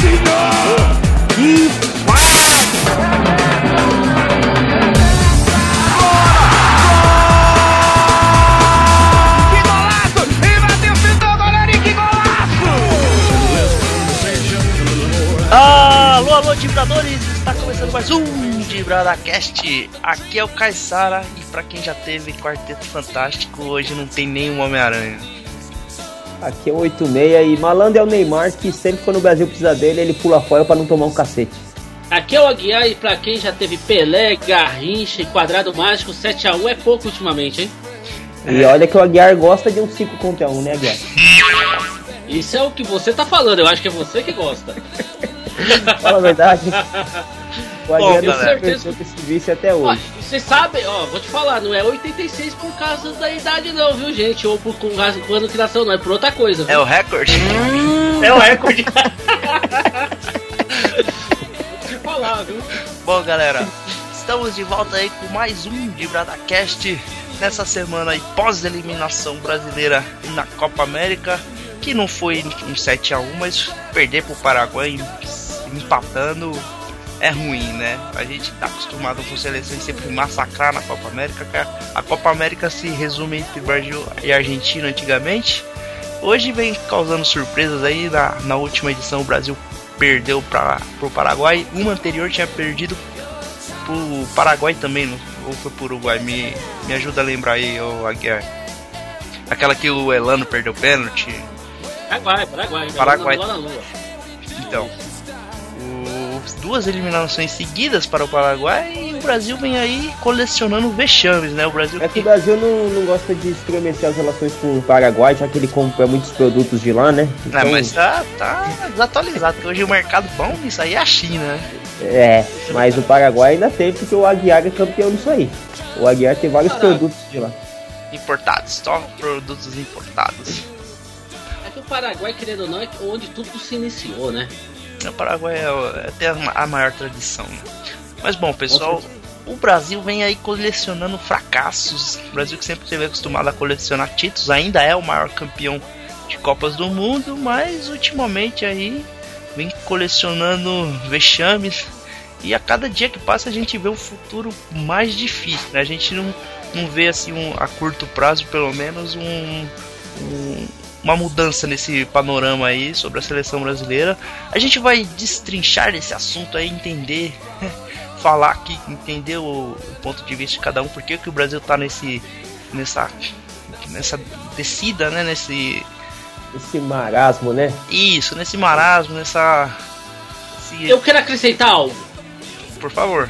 Que Que golaço! E bateu, pintou, goleiro, e que golaço! Alô, alô, Dibradores! Está começando mais um DibradaCast. Aqui é o Caissara e pra quem já teve Quarteto Fantástico, hoje não tem nenhum Homem-Aranha. Aqui é o 86 e malandro é o Neymar que sempre quando o Brasil precisa dele, ele pula fora pra não tomar um cacete. Aqui é o Aguiar e pra quem já teve Pelé, Garrincha e Quadrado Mágico, 7x1 é pouco ultimamente, hein? E olha que o Aguiar gosta de um 5 contra 1, né, Aguiar? Isso é o que você tá falando, eu acho que é você que gosta. Fala a verdade. O Aguiar não galera. se com esse vício até hoje. Você sabe, ó, vou te falar, não é 86 por causa da idade não, viu, gente? Ou por causa do ano que nasceu, não, é por outra coisa. É o recorde? É o recorde. Te falar, viu? Bom, galera, estamos de volta aí com mais um DibradaCast nessa semana aí pós-eliminação brasileira na Copa América, que não foi um 7x1, mas perder pro Paraguai empatando é ruim, né? A gente tá acostumado com seleções sempre massacrar na Copa América. a- Copa América se resume entre Brasil e Argentina antigamente. Hoje vem causando surpresas aí. Na, na última edição o Brasil perdeu para pro Paraguai. Uma anterior tinha perdido pro Paraguai também, não- ou foi pro Uruguai? Me, me ajuda a lembrar aí, ô Aguiar. Aquela que o Elano perdeu pênalti. Paraguai, Paraguai. Paraguai. Lua. Então, duas eliminações seguidas para o Paraguai e o Brasil vem aí colecionando vexames, né? O Brasil É que o Brasil não, não gosta de estremecer as relações com o Paraguai, já que ele compra muitos produtos de lá, né? É, mas tá, tá desatualizado, porque hoje o mercado bom nisso aí é a China, né? É, mas o Paraguai ainda tem, porque o Aguiar é campeão disso aí. O Aguiar tem vários produtos de lá. Importados, só produtos importados. É que o Paraguai, querendo ou não, é onde tudo se iniciou, né? O Paraguai é, é até a maior tradição, né? Mas bom, pessoal, o Brasil vem aí colecionando fracassos. O Brasil que sempre esteve acostumado a colecionar títulos, ainda é o maior campeão de Copas do Mundo, mas ultimamente aí vem colecionando vexames. E a cada dia que passa a gente vê um futuro mais difícil, né? A gente não, não vê assim um, a curto prazo, pelo menos, um- um, uma mudança nesse panorama aí sobre a seleção brasileira. A gente vai destrinchar esse assunto aí, entender, falar aqui, entender o, o ponto de vista de cada um, por que que o Brasil tá nesse nessa nessa descida, né, nesse Esse marasmo, né? isso, nesse marasmo, nessa esse- Eu quero acrescentar algo. por favor.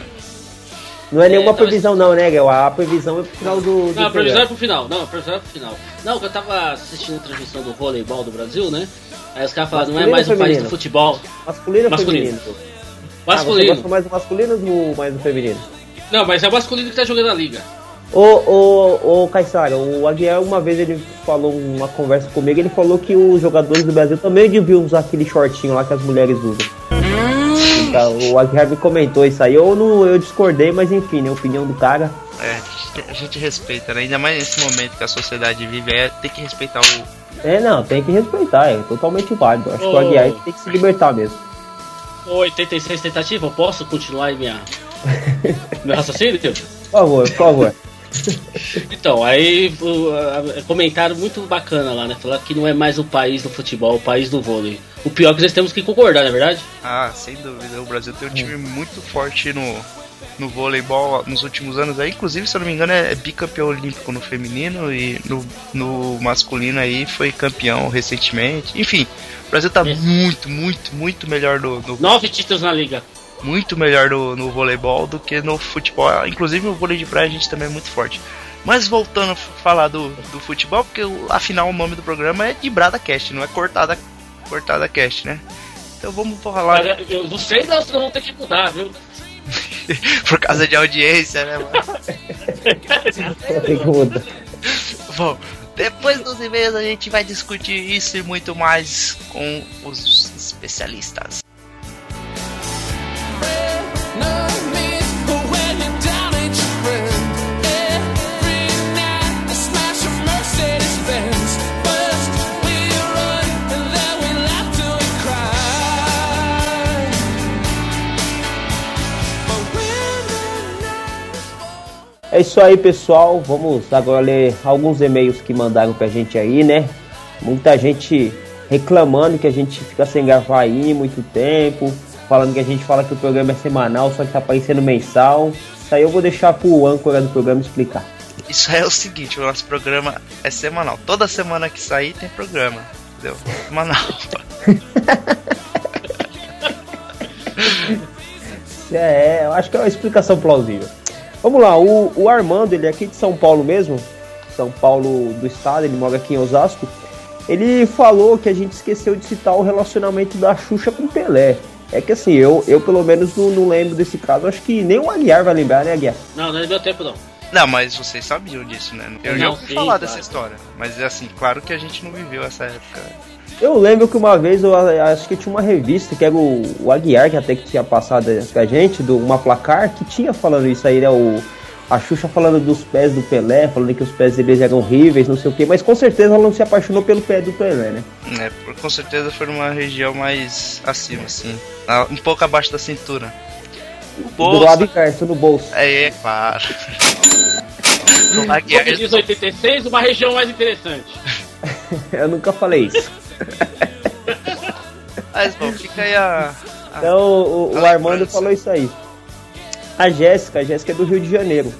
Não é nenhuma É, então, previsão não, né, Guel? A previsão é pro final do, do Não, a previsão é pro final. Não, a previsão é pro final. Não, eu tava assistindo a transmissão do voleibol do Brasil, né? Aí os caras falaram, não é mais um país do futebol. Masculino ou Masculino. feminino? Ah, você Masculino. gosta mais do masculino ou mais do feminino? Não, mas é o masculino que tá jogando a liga. Ô, ô, ô, Caissara, o Aguiar uma vez ele falou uma conversa comigo, ele falou que os jogadores do Brasil também deviam usar aquele shortinho lá que as mulheres usam. Então, o Aguiar me comentou isso aí, eu não eu discordei, mas enfim, né, a opinião do cara. É, a gente respeita, né? Ainda mais nesse momento que a sociedade vive, é tem que respeitar o É, não, tem que respeitar, é totalmente válido. Acho que o. Aguiar tem que se libertar mesmo. Ô, 86 tentativa, eu posso continuar aí minha... meu raciocínio? Por favor, por favor. Então, aí comentário muito bacana lá, né? Falar que não é mais o país do futebol, o país do vôlei. O pior é que nós temos que concordar, não é verdade? Ah, sem dúvida. O Brasil tem um time muito forte no, no voleibol nos últimos anos. Aí, inclusive, se eu não me engano, é bicampeão olímpico no feminino e no, no masculino aí foi campeão recentemente. Enfim, o Brasil tá É. muito, muito, muito melhor no, no- Nove títulos na liga. Muito melhor no, no voleibol do que no futebol. Inclusive o vôlei de praia a gente também é muito forte. Mas voltando a falar do, do futebol, porque o- afinal o nome do programa é Dibrada Cast, não é Cortada, cortada Cast, né? Então vamos falar Mas eu não sei não, senão vão ter que mudar, viu? por causa de audiência, né, mano? Bom, depois dos e-mails a gente vai discutir isso e muito mais com os especialistas. É isso aí, pessoal. Vamos agora ler alguns e-mails que mandaram pra gente aí, né? Muita gente reclamando que a gente fica sem gravar aí muito tempo, falando que a gente fala que o programa é semanal, só que tá aparecendo mensal. Isso aí eu vou deixar pro âncora do programa explicar. Isso é o seguinte, o nosso programa é semanal. Toda semana que sair tem programa. Entendeu? Semanal. É, eu acho que é uma explicação plausível. Vamos lá, o, o Armando, ele é aqui de São Paulo mesmo, São Paulo do estado, ele mora aqui em Osasco. Ele falou que a gente esqueceu de citar o relacionamento da Xuxa com Pelé. É que assim, eu, eu pelo menos não, não lembro desse caso, acho que nem o Aguiar vai lembrar, né, Aguiar? Não, não é meu tempo não. Não, mas vocês sabiam disso, né? Eu já Não, ouvi sim, falar claro. dessa história. Mas assim, claro que a gente não viveu essa época. Eu lembro que uma vez eu acho que tinha uma revista que era o, o Aguiar, que até que tinha passado pra gente, do, uma placar, que tinha falando isso aí, né? O, a Xuxa falando dos pés do Pelé, falando que os pés deles eram horríveis, não sei o que, mas com certeza ela não se apaixonou pelo pé do Pelé, né? né? Por- Com certeza foi numa região mais acima, assim. Um pouco abaixo da cintura. O Do bolso. lado inverso, no bolso. É, é claro. Como diz 86, uma região mais interessante. Eu nunca falei isso. Mas bom, fica aí a. a- Então o, o Armando falou isso aí. A Jéssica, a Jéssica é do Rio de Janeiro.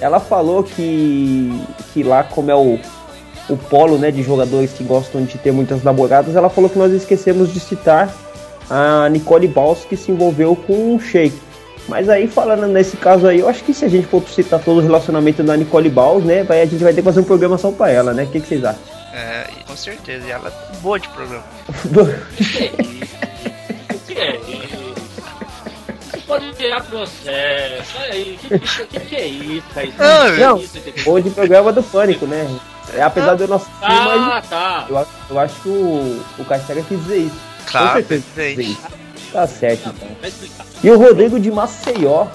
Ela falou que, que lá, como é o, o polo né, de jogadores que gostam de ter muitas namoradas, ela falou que nós esquecemos de citar a Nicole Baus que se envolveu com o Sheik. Mas aí, falando nesse caso aí, eu acho que se a gente for citar todo o relacionamento da Nicole Baus, né, vai, a gente vai ter que fazer um programa só pra ela, né? O que, que vocês acham? É, com certeza. E ela é boa de programa. O que é isso? Você pode virar processo. Aí, que, que, que, que é isso, cara? Ah, é não. isso? Ou de programa do Pânico, né? É, apesar do nosso time, mas Ah, tá. eu, acho- eu acho que o, o Caixaga quis dizer isso. Com Claro, certeza dizer isso. Tá certo, então. E o Rodrigo de Maceió,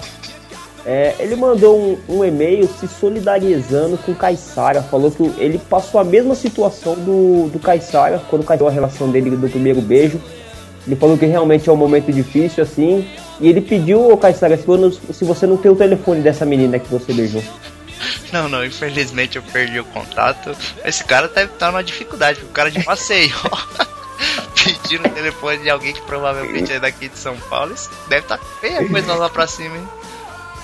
é, ele mandou um, um e-mail se solidarizando com o Caissara. Falou que ele passou a mesma situação do, do Caissara quando caiu a relação dele do primeiro beijo. Ele falou que realmente é um momento difícil, assim. E ele pediu ao Caissara se, você- se você não tem o telefone dessa menina que você beijou. Não, não, infelizmente eu perdi o contato. Esse cara deve estar numa dificuldade, o cara de passeio. Pedindo o telefone de alguém que provavelmente é daqui de São Paulo. Isso deve estar feia a coisa lá pra cima, hein?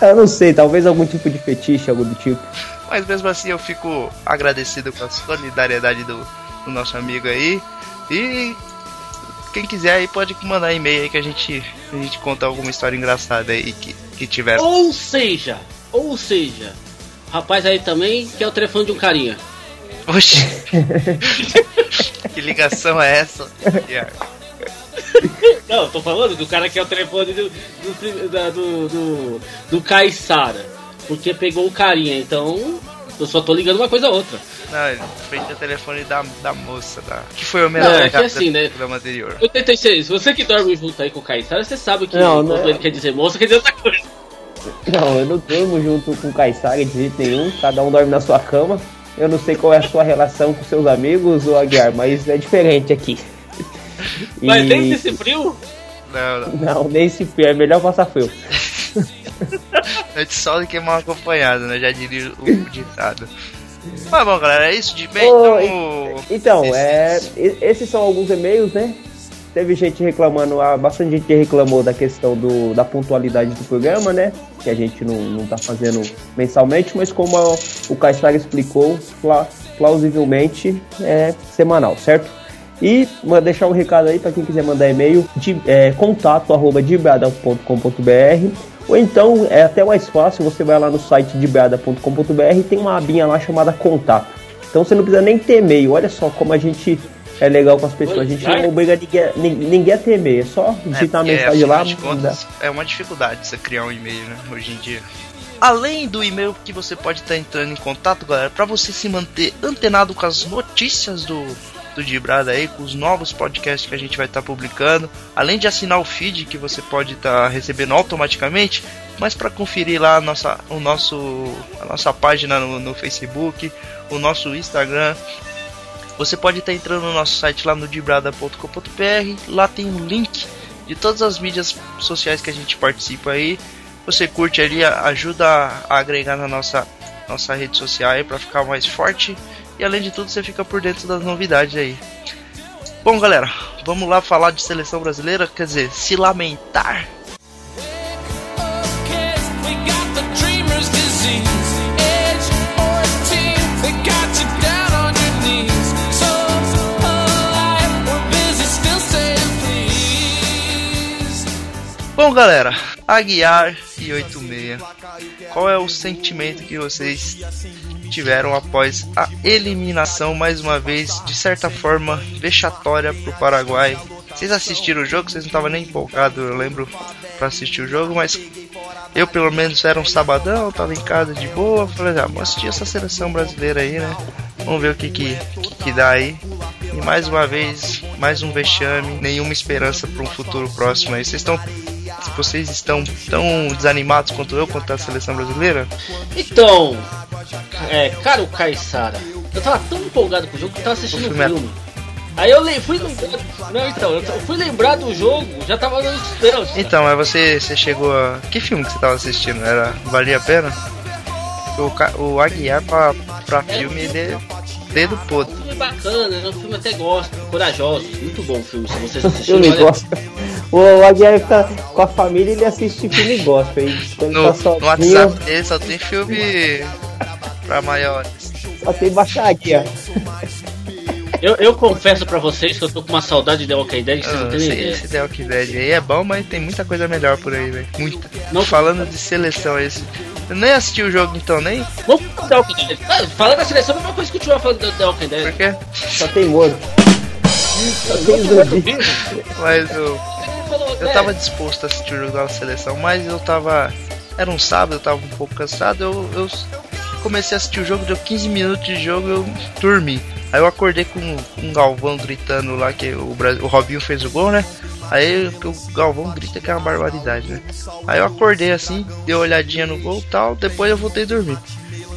Eu não sei, talvez algum tipo de fetiche, algo do tipo. Mas mesmo assim eu fico agradecido com a solidariedade do, do nosso amigo aí. E quem quiser aí pode mandar e-mail aí que a gente, a gente conta alguma história engraçada aí que, que tiver. Ou seja, ou seja, rapaz aí também quer o telefone de um carinha. Oxi! que ligação é essa? Não, eu tô falando do cara que é o telefone do do, da- do, do, do Caissara. Porque pegou o carinha, então eu só tô ligando uma coisa a outra. Não, ele fez o telefone da, da moça, da, que foi o melhor é que assim, né? do programa anterior. 86, você que dorme junto aí com o Caissara, você sabe que Não, quando não é. ele quer dizer moça, quer dizer outra coisa. Não, eu não durmo junto com o Caissara de jeito nenhum, cada um dorme na sua cama. Eu não sei qual é a sua relação com seus amigos, o Aguiar, mas é diferente aqui. Mas E- dentro desse frio, Não, não. Não, nem se é melhor passar frio. É de sol do que mal acompanhado, né? Já diria o ditado. Mas bom, galera, é isso de bem. Ô, Então, Então, Esses- é, esses são alguns e-mails, né? Teve gente reclamando, ah, bastante gente que reclamou da questão do, da pontualidade do programa, né? Que a gente não, não tá fazendo mensalmente, mas como a- o Caissara explicou, pla- plausivelmente é semanal, certo? E vou deixar um recado aí para quem quiser mandar e-mail de é, contato arroba dibrada.com.br ou então é até mais fácil, você vai lá no site dibrada.com.br e tem uma abinha lá chamada contato. Então você não precisa nem ter e-mail. Olha só como a gente é legal com as pessoas. A gente não obriga ninguém, nin- ninguém a ter e-mail. É só digitar a porque, mensagem lá. afinal de mandar. contas, é uma dificuldade você criar um e-mail, né? Hoje em dia. Além do e-mail que você pode estar entrando em contato, galera, para você se manter antenado com as notícias do, do Dibrada aí, com os novos podcasts que a gente vai estar publicando, além de assinar o feed que você pode estar recebendo automaticamente, mas para conferir lá a nossa, o nosso, a nossa página no, no Facebook, o nosso Instagram, você pode estar entrando no nosso site lá no dibrada.com.br. Lá tem um link de todas as mídias sociais que a gente participa aí. Você curte ali, ajuda a agregar na nossa nossa rede social aí pra ficar mais forte. E além de tudo, você fica por dentro das novidades aí. Bom, galera, vamos lá falar de seleção brasileira, quer dizer, se lamentar. We got the dreamer's disease. Age 14, they got you down on your knees. So alive, we're busy still saying please. Bom, galera, Aguiar e 86. Qual é o sentimento que vocês tiveram após a eliminação, mais uma vez, de certa forma, vexatória pro Paraguai? Vocês assistiram o jogo? Vocês não estavam nem empolgados, eu lembro, pra assistir o jogo, mas eu, pelo menos, era um sabadão, tava em casa de boa. Falei, ah, vamos assistir essa seleção brasileira aí, né? Vamos ver o que que, que, que dá aí. E mais uma vez, mais um vexame, nenhuma esperança para um futuro próximo aí. Vocês estão vocês estão tão desanimados quanto eu quanto a seleção brasileira? Então, é, cara, o Caissara, eu tava tão empolgado com o jogo que eu tava assistindo o filme é- filme. Aí eu fui lembrar. Não, então, eu fui lembrar do jogo, já tava nos cara. Então, mas você, você chegou a. Que filme que você tava assistindo? Era. Valia a pena? O, o Aguiar pra, pra filme ele é dedo podre. Um filme bacana, é um filme até gosto, corajoso, muito bom o filme, se vocês assistirem. Filme gospel. O Aguiar fica com a família ele assiste filme gospel. Aí quando No, tá no WhatsApp dele só tem filme pra maiores. só tem baixaria. Eu, eu confesso pra vocês que eu tô com uma saudade de The Walking Dead que vocês não Ah, têm nem esse, ideia. esse The Walking Dead aí é bom, mas tem muita coisa melhor por aí, velho. Muita. Não- Falando de seleção, esse. Eu nem assisti o jogo então, nem? Vamos pro The Walking Dead. Ah, Falando da seleção, é a mesma coisa que continuar falando do The Walking Dead. Por quê? Só tem morto. Só tem zumbi. Mas eu. Eu tava disposto a assistir o jogo da seleção, mas eu tava. Era um sábado, eu tava um pouco cansado, eu, eu comecei a assistir o jogo, deu 15 minutos de jogo eu dormi. Aí eu acordei com, o Galvão gritando lá que o, Brasil, o Robinho fez o gol, né? Aí o Galvão grita que é uma barbaridade, né? Aí eu acordei assim, dei uma olhadinha no gol tal, depois eu voltei a dormir.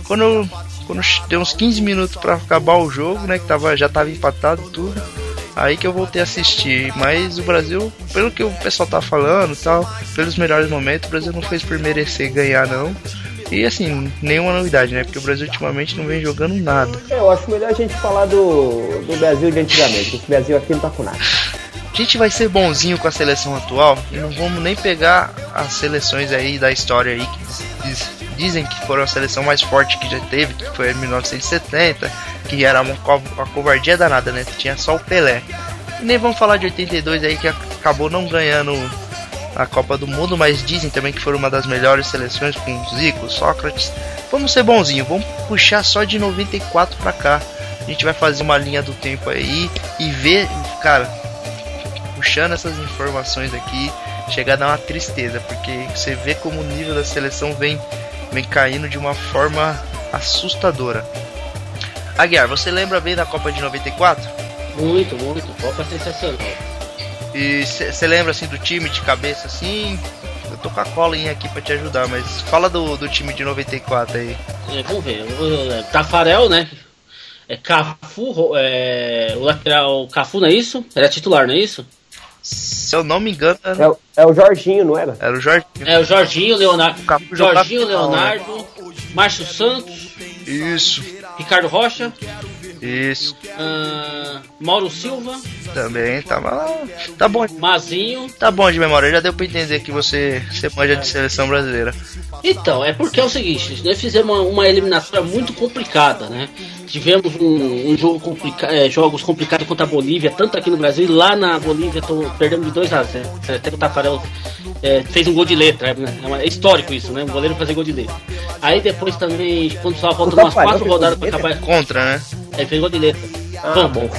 Quando. Quando deu uns 15 minutos pra acabar o jogo, né? Que tava, já tava empatado tudo. Aí que eu voltei a assistir. Mas o Brasil, pelo que o pessoal tá falando tal, pelos melhores momentos, o Brasil não fez por merecer ganhar, não. E assim, nenhuma novidade, né? Porque o Brasil ultimamente não vem jogando nada. É, Eu acho melhor a gente falar do, do Brasil de antigamente. Esse Brasil aqui não tá com nada. A gente vai ser bonzinho com a seleção atual e não vamos nem pegar as seleções aí da história aí que diz- dizem que foram a seleção mais forte que já teve, que foi em 1970, que era uma, co- uma covardia danada, né? Tinha só o Pelé. E nem vamos falar de 82 aí que acabou não ganhando a Copa do Mundo, mas dizem também que foram uma das melhores seleções com Zico, Sócrates. Vamos ser bonzinho, vamos puxar só de 94 pra cá. A gente vai fazer uma linha do tempo aí e ver, cara, puxando essas informações aqui, chega a dar uma tristeza, porque você vê como o nível da seleção vem, vem caindo de uma forma assustadora. Aguiar, você lembra bem da Copa de 94? Muito, muito. Copa sensacional. E você lembra assim do time de cabeça assim? Eu tô com a colinha aqui pra te ajudar, mas fala do, do time de 94 aí. É, vamos ver. É, Tafarel, né? É Cafu, é, o lateral Cafu, não é isso? Era titular, não é isso? Se eu não me engano, É, era, o- é o Jorginho, não era? era o Jorge. É o Jorginho, Leonardo. O Jorginho, né? Leonardo, Márcio Santos, Isso, Ricardo Rocha, isso. ah, Mauro Silva, Também tava. Tá bom, Mazinho. tá bom de memória. Já deu pra entender que você, você manja de seleção brasileira. Então, é porque é o seguinte, nós fizemos uma, uma eliminatória muito complicada, né? Tivemos um, um jogo complica é, jogos complicados contra a Bolívia, tanto aqui no Brasil, e lá na Bolívia tô, perdemos de 2 a 0 Até que o Tafarel é, fez um gol de letra, né? é, uma- é histórico isso, né? Um goleiro fazer gol de letra. Aí depois também, quando só faltam umas Tafarel quatro fez rodadas gol pra acabar. Contra, né? Ele fez gol de letra. Ah, Vamos. bom.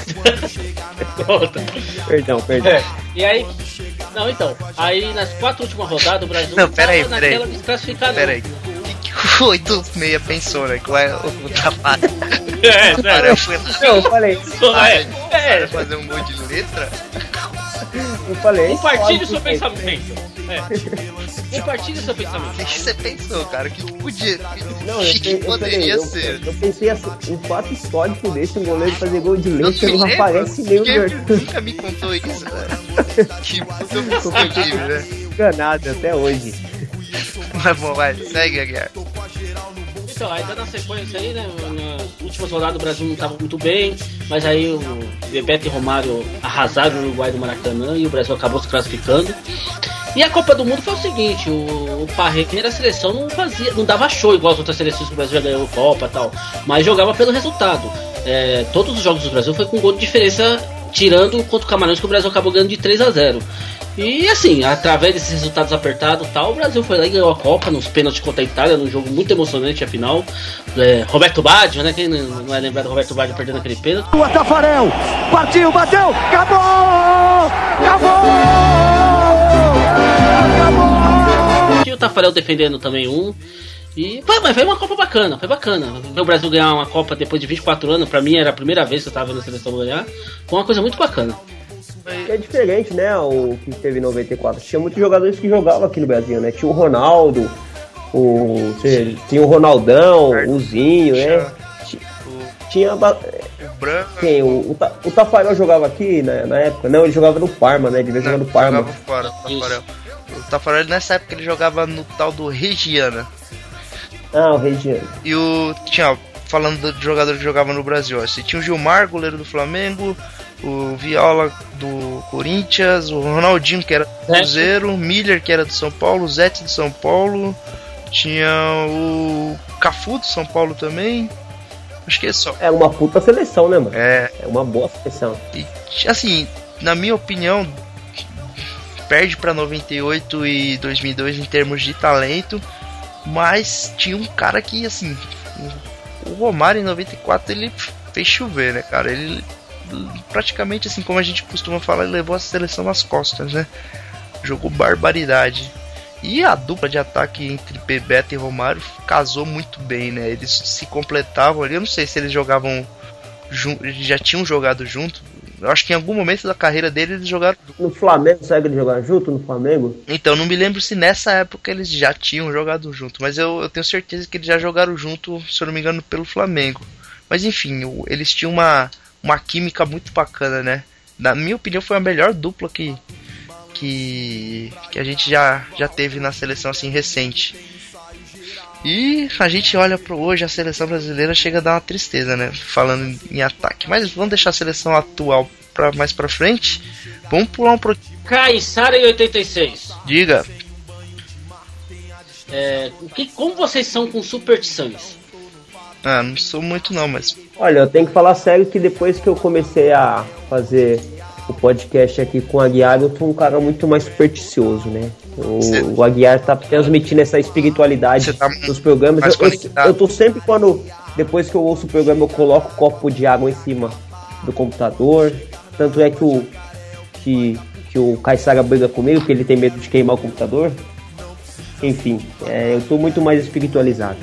Volta. Perdão, perdão. É, e aí. Não, então. Aí nas quatro últimas rodadas o Brasil Não, pera aí, tava pera aí. naquela desclassificada. Pera aí. O que, que o 86 pensou, né? Que vai o tapado. É, O cara foi lá Eu falei, É, é, para fazer um gol de letra. eu falei. Compartilhe o seu pensamento. É. Compartilhe o seu O pensamento. que, que você pensou, cara? O que, podia. Não, O eu, que, eu, poderia falei, ser? eu, eu pensei assim, um fato histórico desse, um goleiro fazer gol de Eu leite, não lembro, aparece nem o nunca me contou isso, velho. Que puta positivo, né? enganado até hoje. Mas bom, vai, segue, Aguiar. Então, aí dando a sequência aí, né? Na última rodada o Brasil não estava muito bem, mas aí o Bebeto e Romário arrasaram o Uruguai do Maracanã e o Brasil acabou se classificando. E a Copa do Mundo foi o seguinte, o, o Parreira a seleção não fazia, não dava show igual as outras seleções que o Brasil já ganhou Copa e tal, mas jogava pelo resultado. É, todos os jogos do Brasil foi com gol de diferença, tirando contra o Camarões que o Brasil acabou ganhando de 3 a 0 E assim, através desses resultados apertados e tal, o Brasil foi lá e ganhou a Copa nos pênaltis contra a Itália, num jogo muito emocionante, afinal. É, Roberto Baggio, né? Quem não é lembrado do Roberto Baggio perdendo aquele pênalti? O Tafarel partiu, bateu, acabou! Acabou! E o Tafarel defendendo também um. E foi, mas foi uma Copa bacana, foi bacana. Ver o Brasil ganhar uma Copa depois de 24 anos, pra mim era a primeira vez que eu tava vendo a seleção ganhar. Foi uma coisa muito bacana. É diferente, né? O que teve em 94. Tinha muitos jogadores que jogavam aqui no Brasil, né? Tinha o Ronaldo, o. tinha o Ronaldão, o Zinho, né? Ti- Tinha. ba- O Branco. Quem? O, o, Ta- o Tafarel jogava aqui na, na época? Não, ele jogava no Parma, né? Ele jogar no Parma. Jogava fora, o Tafarel. O Tafarel nessa época ele jogava no tal do Regiana. Ah, o Regiano. E o. Tinha, falando de jogador que jogava no Brasil, ó, você tinha o Gilmar, goleiro do Flamengo, o Viola do Corinthians, o Ronaldinho que era do. Cruzeiro, o Miller que era do São Paulo, o Zete do São Paulo, tinha o Cafu do São Paulo também. Acho que é só. É uma puta seleção, né, mano? É, É uma boa seleção. e, assim, na minha opinião, perde pra 98 e 2002 em termos de talento, mas tinha um cara que, assim, o Romário em 94 ele fez chover, né, cara? Ele praticamente, assim, como a gente costuma falar, ele levou a seleção nas costas, né? Jogou barbaridade. E a dupla de ataque entre Bebeto e Romário casou muito bem, né? Eles se completavam ali. Eu não sei se eles jogavam já tinham jogado junto. Eu acho que em algum momento da carreira dele eles jogaram. No Flamengo, sabe que eles jogaram junto no Flamengo? Então, não me lembro se nessa época eles já tinham jogado junto, mas eu, eu tenho certeza que eles já jogaram junto, se eu não me engano, pelo Flamengo. Mas enfim, eles tinham uma, uma química muito bacana, né? Na minha opinião, foi a melhor dupla que, que, que a gente já, já teve na seleção assim recente. E a gente olha pro hoje, a seleção brasileira chega a dar uma tristeza, né? Falando em- ataque. Mas vamos deixar a seleção atual pra mais pra frente. Vamos pular um pro. Caissara em 86. Diga. É, o que, como vocês são com superstições? Ah, não sou muito não, mas. Olha, eu tenho que falar sério que depois que eu comecei a fazer o podcast aqui com o Aguiar, eu tô um cara muito mais supersticioso, né? O, Cê- o Aguiar tá transmitindo essa espiritualidade tá nos programas. Eu, eu, tô sempre quando, depois que eu ouço o programa, eu coloco um copo de água em cima do computador. Tanto é que o que, que o Caissara briga comigo, porque ele tem medo de queimar o computador. Enfim, é, eu tô muito mais espiritualizado.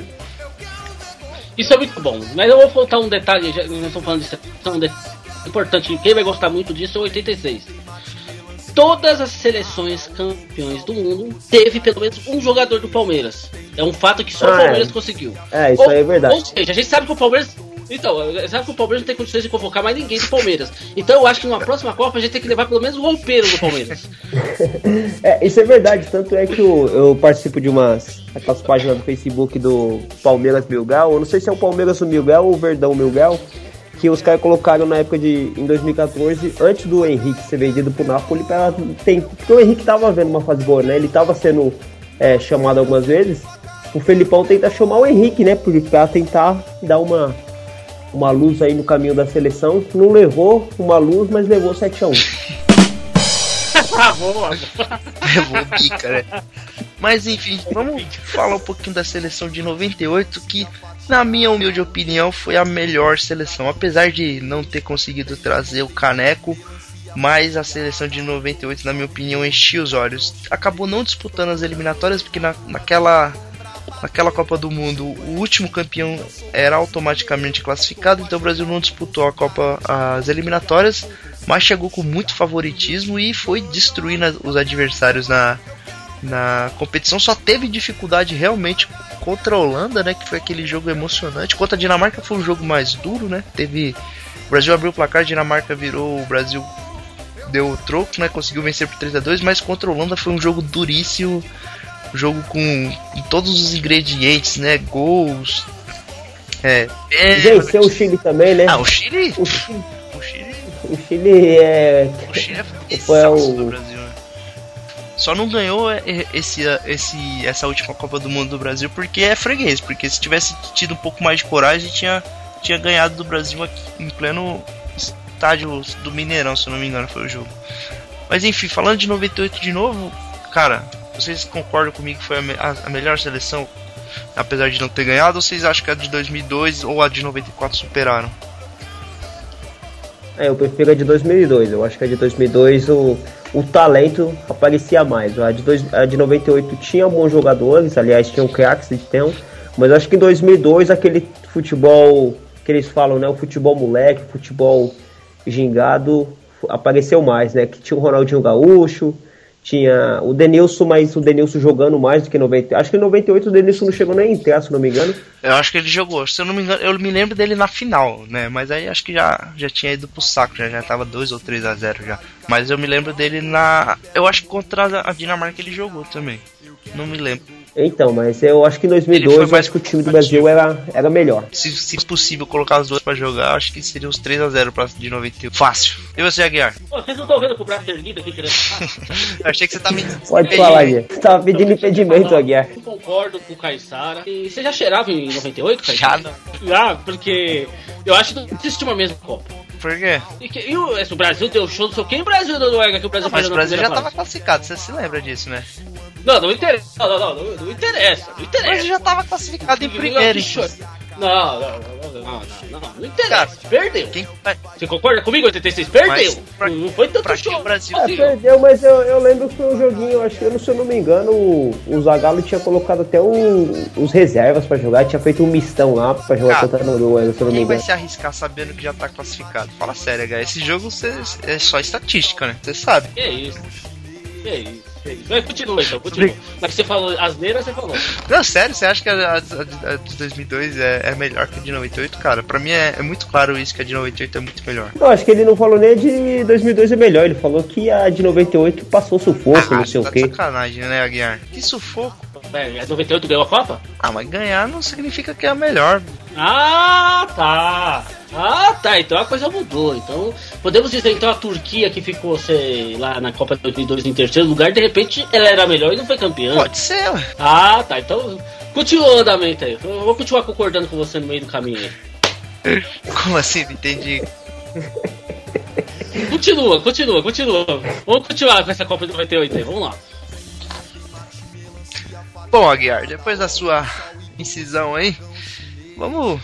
Isso é muito bom. Mas eu vou faltar um detalhe, já nós estamos falando disso, é um detalhe importante. Quem vai gostar muito disso é o 86. Todas as seleções campeões do mundo teve pelo menos um jogador do Palmeiras. É um fato que só o Ah, é. Palmeiras conseguiu. É, isso ou, aí é verdade. Ou seja, a gente sabe que o Palmeiras. Então, sabe que o Palmeiras não tem condições de convocar mais ninguém do Palmeiras. Então eu acho que numa próxima Copa a gente tem que levar pelo menos um roupeiro do Palmeiras. É, isso é verdade, tanto é que eu, eu participo de umas aquelas páginas do Facebook do Palmeiras Milgal, eu não sei se é o Palmeiras Milgal ou o Verdão Milgal, que os caras colocaram na época de em 2014, antes do Henrique ser vendido pro Napoli, pra tem, porque o Henrique tava vendo uma fase boa, né? Ele tava sendo é, chamado algumas vezes. O Felipão tenta chamar o Henrique, né? Porque pra tentar dar uma uma luz aí no caminho da seleção, não levou uma luz, mas levou 7 a 1. ah, boa. Levou bica, né? Mas enfim, vamos falar um pouquinho da seleção de 98, que na minha humilde opinião foi a melhor seleção. Apesar de não ter conseguido trazer o caneco, mas a seleção de 98, na minha opinião, enchia os olhos. Acabou não disputando as eliminatórias, porque na, naquela, naquela Copa do Mundo o último campeão era automaticamente classificado, então o Brasil não disputou a Copa, as eliminatórias, mas chegou com muito favoritismo e foi destruindo os adversários na, na competição. Só teve dificuldade realmente contra a Holanda, né? Que foi aquele jogo emocionante. Contra a Dinamarca foi um jogo mais duro, né? Teve. O Brasil abriu o placar, a Dinamarca virou, o Brasil deu o troco, né? Conseguiu vencer por 3 a 2 mas contra a Holanda foi um jogo duríssimo. Um jogo com, com todos os ingredientes, né? Gols, É. é Venceu o Chile também, né? Ah, o Chile? O Chile, O Chile, o Chile é. o Chile é Foi freguesaço o- do Brasil? Só não ganhou é, esse, esse, essa última Copa do Mundo do Brasil porque é freguês. Porque se tivesse tido um pouco mais de coragem, tinha, tinha ganhado do Brasil aqui em pleno estádio do Mineirão, se não me engano, foi o jogo. Mas enfim, falando de 98 de novo, cara, vocês concordam comigo que foi a, a- a melhor seleção, apesar de não ter ganhado, ou vocês acham que a de 2002 ou a de 94 superaram? É, eu prefiro a de 2002. Eu acho que a de 2002 o, o talento aparecia mais. A de, dois, a de 98 tinha bons jogadores, aliás, tinham craques de tempo. Mas acho que em 2002 aquele futebol que eles falam, né? O futebol moleque, futebol gingado apareceu mais, né? Que tinha o Ronaldinho Gaúcho, tinha o Denilson, mas o Denilson jogando mais do que 90. Acho que em 98 o Denilson não chegou nem a entrar, se não me engano. Eu acho que ele jogou, se eu não me engano, eu me lembro dele na final, né? Mas aí acho que já, já tinha ido pro saco, já, já tava 2 ou 3 a 0 já. Mas eu me lembro dele na. Eu acho que contra a Dinamarca ele jogou também. Não me lembro. Então, mas eu acho que em Ele 2002 foi eu mais acho que o time do Brasil era, era melhor. Se, se possível colocar os dois pra jogar, acho que seria os 3 a 0 pra de 91. Fácil. E você, Aguiar? Pô, vocês não estão vendo com o braço erguido aqui querendo Eu achei que você tava me. Pode falar, Gui. Você tava pedindo impedimento, Aguiar. Eu concordo com o Caissara. E você já cheirava em 98, Já Caissara? não. Já, porque eu acho que não existe uma mesma Copa. Por quê? E, que, e o, o Brasil deu show, não sei o que, e o Brasil e Noruega que o Brasil Não, mas o Brasil já tava classificado, você se lembra disso, né? Não, não interessa. Não, não, não, não, não interessa. Não O interessa. Brasil já tava classificado em primeiro. Não, não, não, não, não, não, não, não interessa. Perdeu. Quem. Você concorda comigo? 86 perdeu. Pra- não foi tanto show. o Brasil- É, Assim, perdeu, mas eu, eu lembro que foi um joguinho, acho que, eu se eu não me engano, o, o Zagallo tinha colocado até o- os reservas pra jogar, tinha feito um mistão lá pra jogar Cara, contra a Noruega, se eu não me Quem vai engano. se arriscar sabendo que já tá classificado? Fala sério, cara. Esse jogo cê- é só estatística, né? Você sabe. Que isso? Que isso? Que isso? Mas continua então, continua. Mas você falou asneira, você falou. Não, sério, você acha que a, a- a- de 2002 é, é melhor que a de 98? Cara, pra mim é, é muito claro isso, que a de 98 é muito melhor. Não, acho que ele não falou nem a de 2002 é melhor, ele falou que a de 98 passou sufoco, não sei tá o quê. sacanagem, né, Aguiar? Que sufoco. É, 98 ganhou a Copa? Ah, mas ganhar não significa que é a melhor. Ah, tá. Ah, tá. Então a coisa mudou. Então, podemos dizer então a Turquia que ficou, sei lá, na Copa de 2002 em terceiro lugar, de repente ela era melhor e não foi campeã. Pode ser, ué. Ah, tá. Então, continua o andamento aí. Eu vou continuar concordando com você no meio do caminho aí. Como assim? Não entendi. Continua, continua, continua. Vamos continuar com essa Copa de 98 aí. Vamos lá. Bom, Aguiar, depois da sua incisão aí, vamos.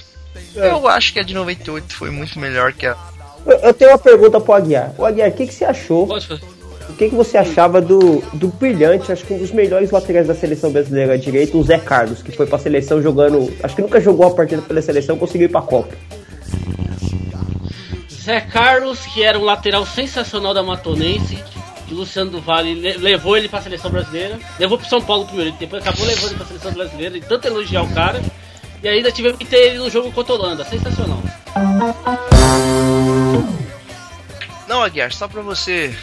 Eu acho que a de 98 foi muito melhor que a. Eu, eu tenho uma pergunta pro Aguiar. O Aguiar, o que, que você achou? Pode fazer. O que, que você achava do, do brilhante, acho que um dos melhores laterais da seleção brasileira direito, o Zé Carlos, que foi pra seleção jogando. Acho que nunca jogou uma partida pela seleção, conseguiu ir pra Copa. Zé Carlos, que era um lateral sensacional da Matonense, Luciano do Vale le- levou ele pra seleção brasileira, levou pro São Paulo primeiro, depois acabou levando ele pra seleção brasileira, e tanto elogiar o cara, e ainda tivemos que ter ele no jogo contra a Holanda, sensacional. Não, Aguiar, só pra você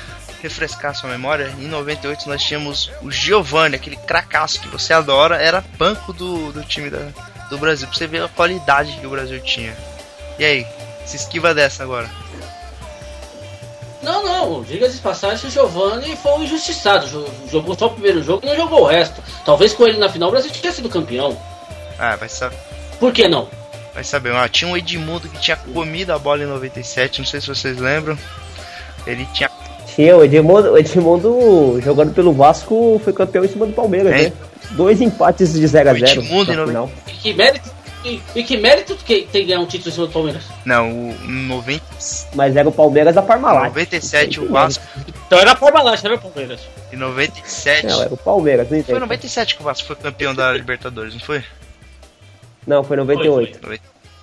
refrescar sua memória, em 98 nós tínhamos o Giovanni, aquele cracaço que você adora, era banco do, do time da, do Brasil, pra você ver a qualidade que o Brasil tinha. E aí, se esquiva dessa agora. Não, não, diga-se de passagem, o Giovanni foi um injustiçado, jo- jogou só o primeiro jogo e não jogou o resto. Talvez com ele na final o Brasil tinha sido campeão. Ah, vai saber. Por que não? Vai saber, ah, tinha um Edmundo que tinha comido a bola em 97, não sei se vocês lembram. Ele tinha. Tinha o Edmundo, o Edmundo jogando pelo Vasco, foi campeão em cima do Palmeiras, É. né? Dois empates de 0 a O 0 Edmundo em na nove- final. E que mérito, e, e que mérito que tem ganhar um título em cima do Palmeiras? Não, o 90, Mas era o Palmeiras da Parmalat. 97 o Vasco. Então era a Parmalat, não era o Palmeiras. Em 97. Não, era o Palmeiras, não Foi entendo. em 97 que o Vasco foi campeão da Libertadores, não foi? Não, foi 98. Foi,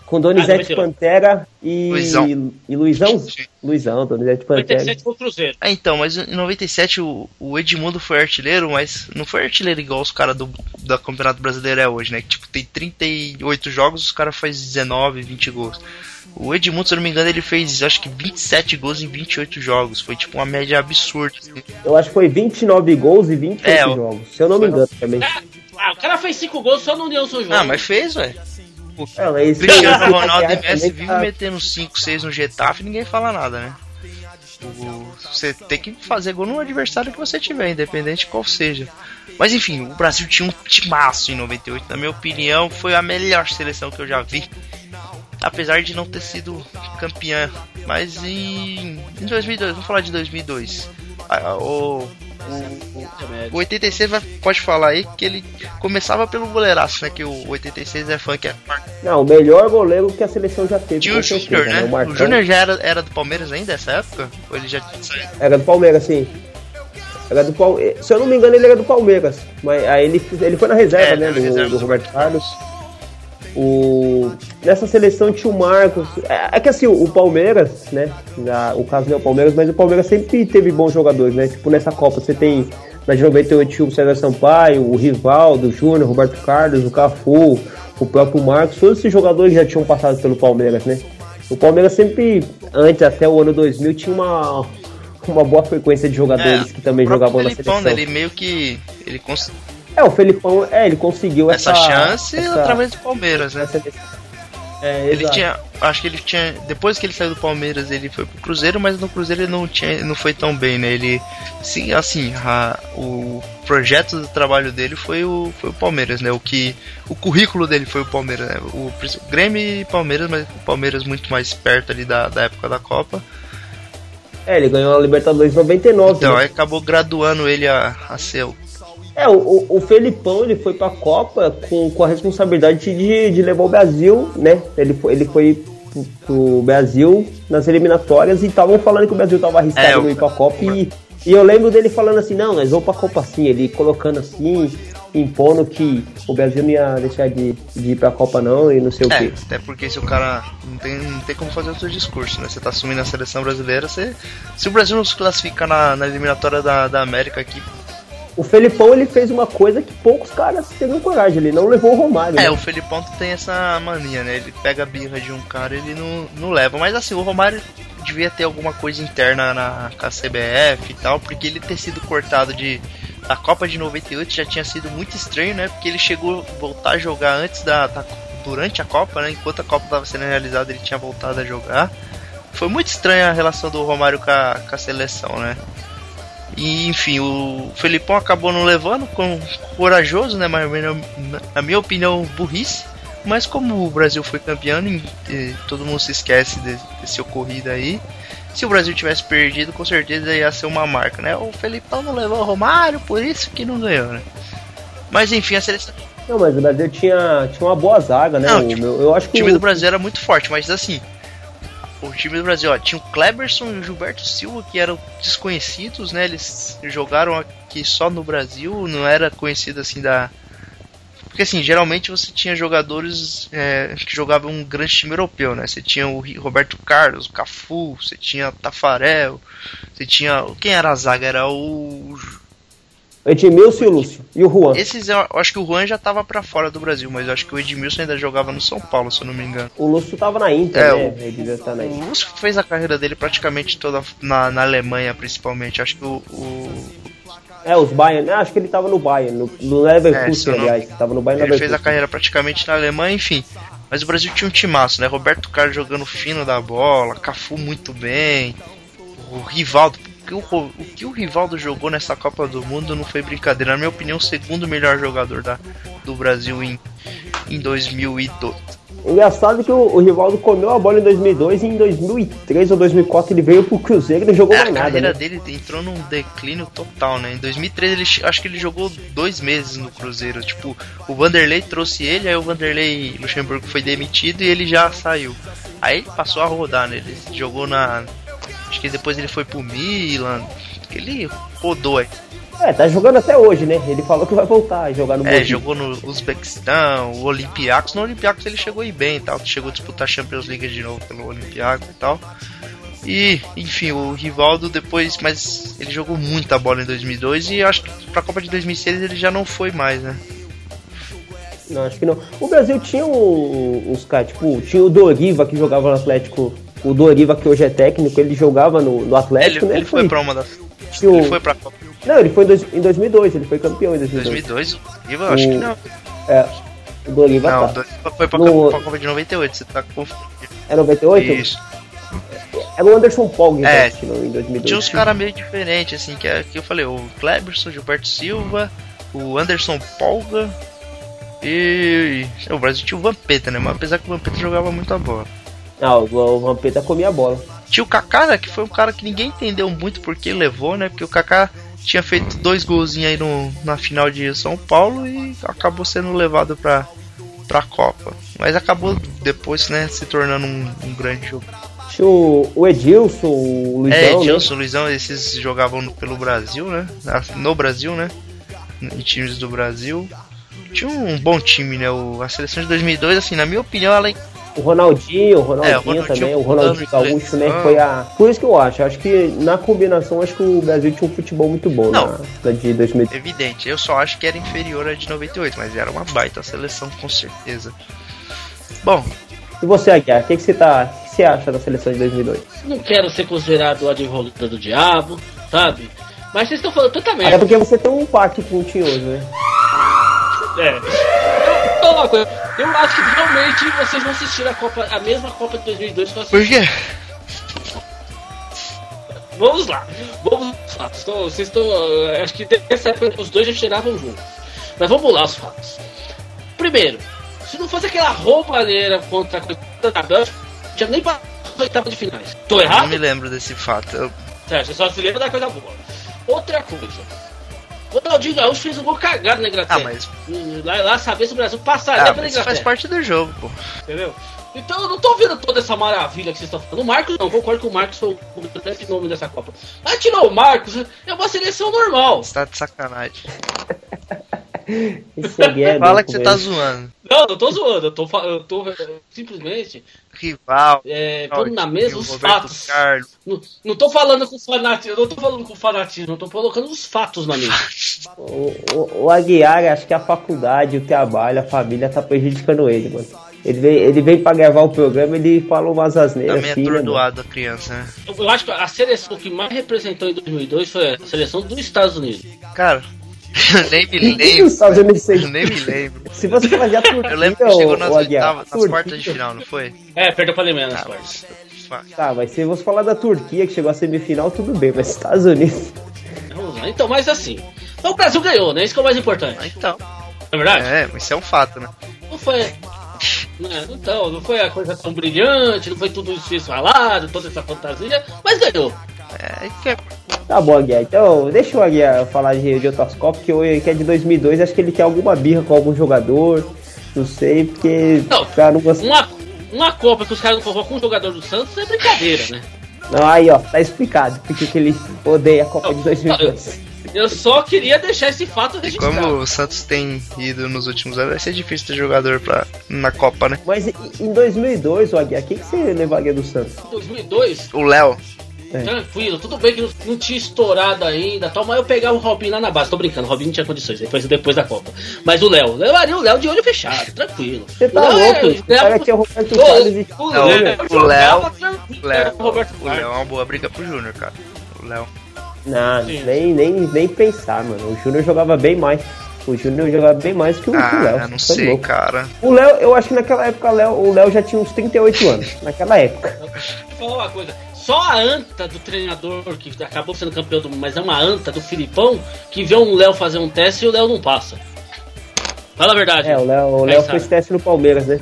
Com Donizete Ah, 98. Pantera e Luizão. e Luizão? Luizão, Donizete Pantera. 97 foi o Cruzeiro. Ah, então, mas em 97 o, o Edmundo foi artilheiro, mas não foi artilheiro igual os caras do da Campeonato Brasileiro é hoje, né? Que tipo, tem 38 jogos, os caras fazem 19, 20 gols. O Edmundo, se eu não me engano, ele fez acho que 27 gols em 28 jogos. Foi tipo uma média absurda. assim. Eu acho que foi 29 gols e 28 É, jogos. Se eu não me engano também. Ah, o cara fez 5 gols só no União São João. Ah, mas fez, velho. É, mas esse- Cristiano Ronaldo e Messi vivem tá- metendo 5, 6 no Getafe e ninguém fala nada, né? O- Você tem que fazer gol no adversário que você tiver, independente de qual seja. Mas enfim, o Brasil tinha um timaço em 98. Na minha opinião, foi a melhor seleção que eu já vi. Apesar de não ter sido campeã. Mas em, em 2002, vamos falar de 2002. Ah, o, o, o 86 vai, pode falar aí que ele começava pelo goleiraço, né? Que o 86 é fã que é Não, o melhor goleiro que a seleção já teve. tinha o Júnior, certeza, né? O O Júnior já era, era do Palmeiras ainda nessa época? Ou ele já? Era do Palmeiras, sim. Era do Palmeiras. Se eu não me engano, ele era do Palmeiras. Mas aí ele, ele foi na reserva, É, né? Do, reserva do Roberto Carlos. O... Nessa seleção tinha o Marcos. É, é que assim, o Palmeiras, né? na- o caso não é o Palmeiras, mas o Palmeiras sempre teve bons jogadores, né? Tipo, nessa Copa você tem. Na de 98 tinha o César Sampaio, o Rivaldo, o Júnior, o Roberto Carlos, o Cafu, o próprio Marcos. Todos esses jogadores já tinham passado pelo Palmeiras, né? O Palmeiras sempre, antes até o ano 2000, tinha uma, uma boa frequência de jogadores que também É, o próprio jogavam na Felipão, seleção. né, ele meio que. Ele. É, o Felipão, é, ele conseguiu essa, essa, chance essa- através do Palmeiras, né? essa- É, Ele exato. tinha. Acho que ele tinha. Depois que ele saiu do Palmeiras, ele foi pro Cruzeiro, mas no Cruzeiro ele não, tinha, não foi tão bem, né? Ele. Sim, assim, a- o projeto do trabalho dele foi o, foi o Palmeiras, né? O que. O currículo dele foi o Palmeiras, né? O, o Grêmio e Palmeiras, mas o Palmeiras muito mais perto ali da, da época da Copa. É, ele ganhou a Libertadores em 99. Então, né? aí acabou graduando ele a, a ser o É, o, o- o Felipão ele foi pra Copa com, com a responsabilidade de, de levar o Brasil, né? Ele foi, ele foi pro, pro Brasil nas eliminatórias e estavam falando que o Brasil tava arriscado É, o- não ir pra Copa e, e eu lembro dele falando assim, não, nós vamos pra Copa sim, ele colocando assim, impondo que o Brasil não ia deixar de, de ir pra Copa não e não sei o É, quê. até porque se o cara não tem, não tem como fazer outro discurso, né? Você tá assumindo a seleção brasileira, você, se o Brasil não se classificar na, na eliminatória da, da América aqui. O Felipão ele fez uma coisa que poucos caras teriam coragem, ele não levou o Romário. É, né? o Felipão tem essa mania, né? Ele pega a birra de um cara e ele não, não leva. Mas assim, o Romário devia ter alguma coisa interna na com a CBF e tal, porque ele ter sido cortado de. A Copa de 98 já tinha sido muito estranho, né? Porque ele chegou a voltar a jogar antes da, da- durante a Copa, né? Enquanto a Copa estava sendo realizada, ele tinha voltado a jogar. Foi muito estranha a relação do Romário com a, com a seleção, né? E enfim, o Felipão acabou não levando, com corajoso, né? Mas na- minha opinião, burrice. Mas como o Brasil foi campeão, e, e todo mundo se esquece de- desse ocorrido aí. Se o Brasil tivesse perdido, com certeza ia ser uma marca, né? O Felipão não levou o Romário, por isso que não ganhou, né? Mas enfim, a seleção. Não, mas o Brasil tinha, tinha uma boa zaga, né? Não, O tipo, meu- eu acho O que time o- do Brasil era muito forte, mas assim. O time do Brasil, ó, tinha o Kleberson e o Gilberto Silva, que eram desconhecidos, né? Eles jogaram aqui só no Brasil, não era conhecido assim da. Porque assim, geralmente você tinha jogadores é, que jogavam um grande time europeu, né? Você tinha o Roberto Carlos, o Cafu, você tinha Tafarel, você tinha. Quem era a zaga? Era o. Edmilson e o Lúcio. E o Juan. Esses eu acho que o Juan já tava pra fora do Brasil, mas eu acho que o Edmilson ainda jogava no São Paulo, se eu não me engano. O Lúcio tava na Inter, É, né? o-. O Lúcio fez a carreira dele praticamente toda na, na Alemanha, principalmente. Acho que o. o- É, os Bayern, né? Acho que ele tava no Bayern, no, no É, Leverkusen, não- aliás. Tava no Bayern ele fez Leverkusen. a carreira praticamente na Alemanha, enfim. Mas o Brasil tinha um timaço, né? Roberto Carlos jogando fino da bola, Cafu muito bem, o Rivaldo. O que o, o que o Rivaldo jogou nessa Copa do Mundo não foi brincadeira. Na minha opinião, o segundo melhor jogador da, do Brasil em, em 2002. Engraçado que o, o Rivaldo comeu a bola em 2002 e em 2003 ou 2004 ele veio pro Cruzeiro e não jogou É, mais a nada, carreira né? dele entrou num declínio total, né? Em 2013, ele, acho que ele jogou dois meses no Cruzeiro. Tipo, o Vanderlei trouxe ele, aí o Vanderlei Luxemburgo foi demitido e ele já saiu. Aí ele passou a rodar, né? Ele jogou na. Acho que depois ele foi pro Milan. Ele rodou aí. É, tá jogando até hoje, né? Ele falou que vai voltar a jogar no É, Mogi. jogou no Uzbequistão, o Olympiacos. No Olympiacos ele chegou aí bem e tal. Chegou a disputar a Champions League de novo pelo Olympiacos e tal. E, enfim, o Rivaldo depois, mas ele jogou muita bola em 2002 e acho que pra Copa de 2006 ele já não foi mais, né? Não, acho que não. O Brasil tinha um- uns caras, tipo, tinha o Doriva que jogava no Atlético. O Doriva que hoje é técnico, ele jogava no, no Ele, Atlético, né? ele foi pra uma das. o- Ele foi pra Copa Não, ele foi em, dois- em 2002, ele foi campeão em 2002. 2002, eu acho que não. É, O Dorival Não, tá. dois foi pra, No- pra Copa de 98, você tá confundindo. É 98? Isso. Era o Anderson Paul É, então, em 2002. Tinha uns caras meio diferentes, assim, que, é, que eu falei, o Kleberson, Gilberto Silva, o Anderson Polga e. O Brasil tinha o Vampeta, né? Mas apesar que o Vampeta jogava muita bola. Não, o o Vampeta comia a bola. Tinha o Kaká, né, que foi um cara que ninguém entendeu muito porque levou, né? Porque o Kaká tinha feito dois golzinhos aí no, na final de São Paulo e acabou sendo levado pra, pra Copa. Mas acabou depois, né, se tornando um, um grande jogo. Tinha o, o Edilson, o Luizão, É, né? Edilson, Luizão, esses jogavam no- pelo Brasil, né? Ah, No Brasil, né? Em times do Brasil. Tinha um bom time, né? O, a seleção de 2002, assim, na minha opinião, ela O Ronaldinho, o Ronaldinho, É, o Ronaldinho também, o Ronaldinho Gaúcho, né? Que foi a. Por isso que eu acho. Acho que na combinação, acho que o Brasil tinha um futebol muito bom Não. na, na de 2000. evidente. Eu só acho que era inferior à de 98, mas era uma baita seleção, com certeza. Bom, E você, Aguiar, o que, que você tá. O que você acha da seleção de 2002? Não quero ser considerado o advogado do diabo, sabe? Mas vocês estão falando tanta Até merda. porque você tem um pacto com o Tinhoso, né? É. Eu, então, uma coisa, eu acho que realmente vocês vão assistir a, Copa, a mesma Copa de 2002 que eu assisti. por quê? Vamos lá, vamos aos fatos. Então, vocês estão. eh, Acho que nessa época os dois já cheiravam juntos. Mas vamos lá, os fatos. Primeiro, se não fosse aquela roubalheira contra a coisa da Bélgica, não tinha nem a oitava de finais. Tô Não errado? me lembro desse fato. Eu- Certo, você só se lembra da coisa boa. Outra coisa. O Ronaldinho Gaúcho fez um gol cagado na Inglaterra. Ah, mas Lá, lá saber se o Brasil passaria ah, pela mas isso faz Inglaterra. parte do jogo, pô. Entendeu? Então eu não tô vendo toda essa maravilha que vocês estão falando. O Marcos não, concordo que o Marcos foi o grande nome dessa Copa. Mas tirou o Marcos, é uma seleção normal. Você tá de sacanagem. Esse é Fala que você tá zoando. Não, não tô zoando, eu tô, eu tô eh, simplesmente Rival. é, pondo na mesa os Roberto fatos. Carlos. Não, não tô falando com fanatismo, eu não tô falando com fanatismo, eu tô colocando os fatos na mesa. O, o, o Aguiar, acho que a faculdade, o trabalho, a família tá prejudicando ele, mano. Ele veio, ele veio pra gravar o programa, ele falou umas asneiras Também assim, mano? atordoado a criança, né? Eu, eu acho que a seleção que mais representou em 2002 foi a seleção dos Estados Unidos. Cara, nem me O que que os lembro. Estados Unidos nem me lembro. Se você fazer a Turquia, Eu lembro que chegou nas oitavas, nas quartas de final, não foi? É, perdeu pra Alemanha nas Ah, quartas. Tá, mas se você falar da Turquia, que chegou à semifinal, tudo bem, mas Estados Unidos... Vamos lá. Então, mas assim. Então o Brasil ganhou, né? Isso que é o mais importante. Ah, Então, Não é verdade? é, mas isso é um fato, né? Não foi. né, Então, não foi a coisa tão brilhante, não foi tudo isso falaram, toda essa fantasia, mas ganhou. É, que é Tá bom, Aguiar. Então, deixa o Aguiar falar de, de outras Copas, que, eu, que é de 2002, acho que ele tem alguma birra com algum jogador, não sei, porque Não. o cara não gosta... Uma, uma Copa que os caras não convocam um jogador do Santos é brincadeira, né? Não, aí, ó, tá explicado porque que ele odeia a Copa de 2002. Eu só queria deixar esse fato registrado. como o Santos tem ido nos últimos anos, vai ser difícil ter jogador pra, na Copa, né? Mas em- em 2002, o Aguiar, o que, que você levaria do Santos? Em 2002, O Léo, É. tranquilo, tudo bem que não, não tinha estourado ainda, tal, mas eu pegava o Robinho lá na base. Tô brincando, o Robinho não tinha condições, depois, depois da Copa. Mas o Léo, levaria o Léo de olho fechado, tranquilo. Você tá O Léo louco? é- O cara tinha o Roberto Ô, Carlos e... o Léo, o Léo- jogava tranquilo, Léo, o Roberto o Léo é uma boa briga pro Júnior, cara. O Léo. Não, Sim. nem, nem, nem pensar, mano. O Júnior jogava bem mais. O Júnior jogava bem mais que o, que o Léo. Ah, não é sei, louco. cara. O Léo, eu acho que naquela época o Léo, o Léo já tinha uns 38 anos. Naquela época. Vou falar uma coisa. Só a anta do treinador que acabou sendo campeão do mundo, mas é uma anta do Filipão que vê um Léo fazer um teste e o Léo não passa. Fala a verdade. É, o Léo, o Léo fez teste no Palmeiras, né?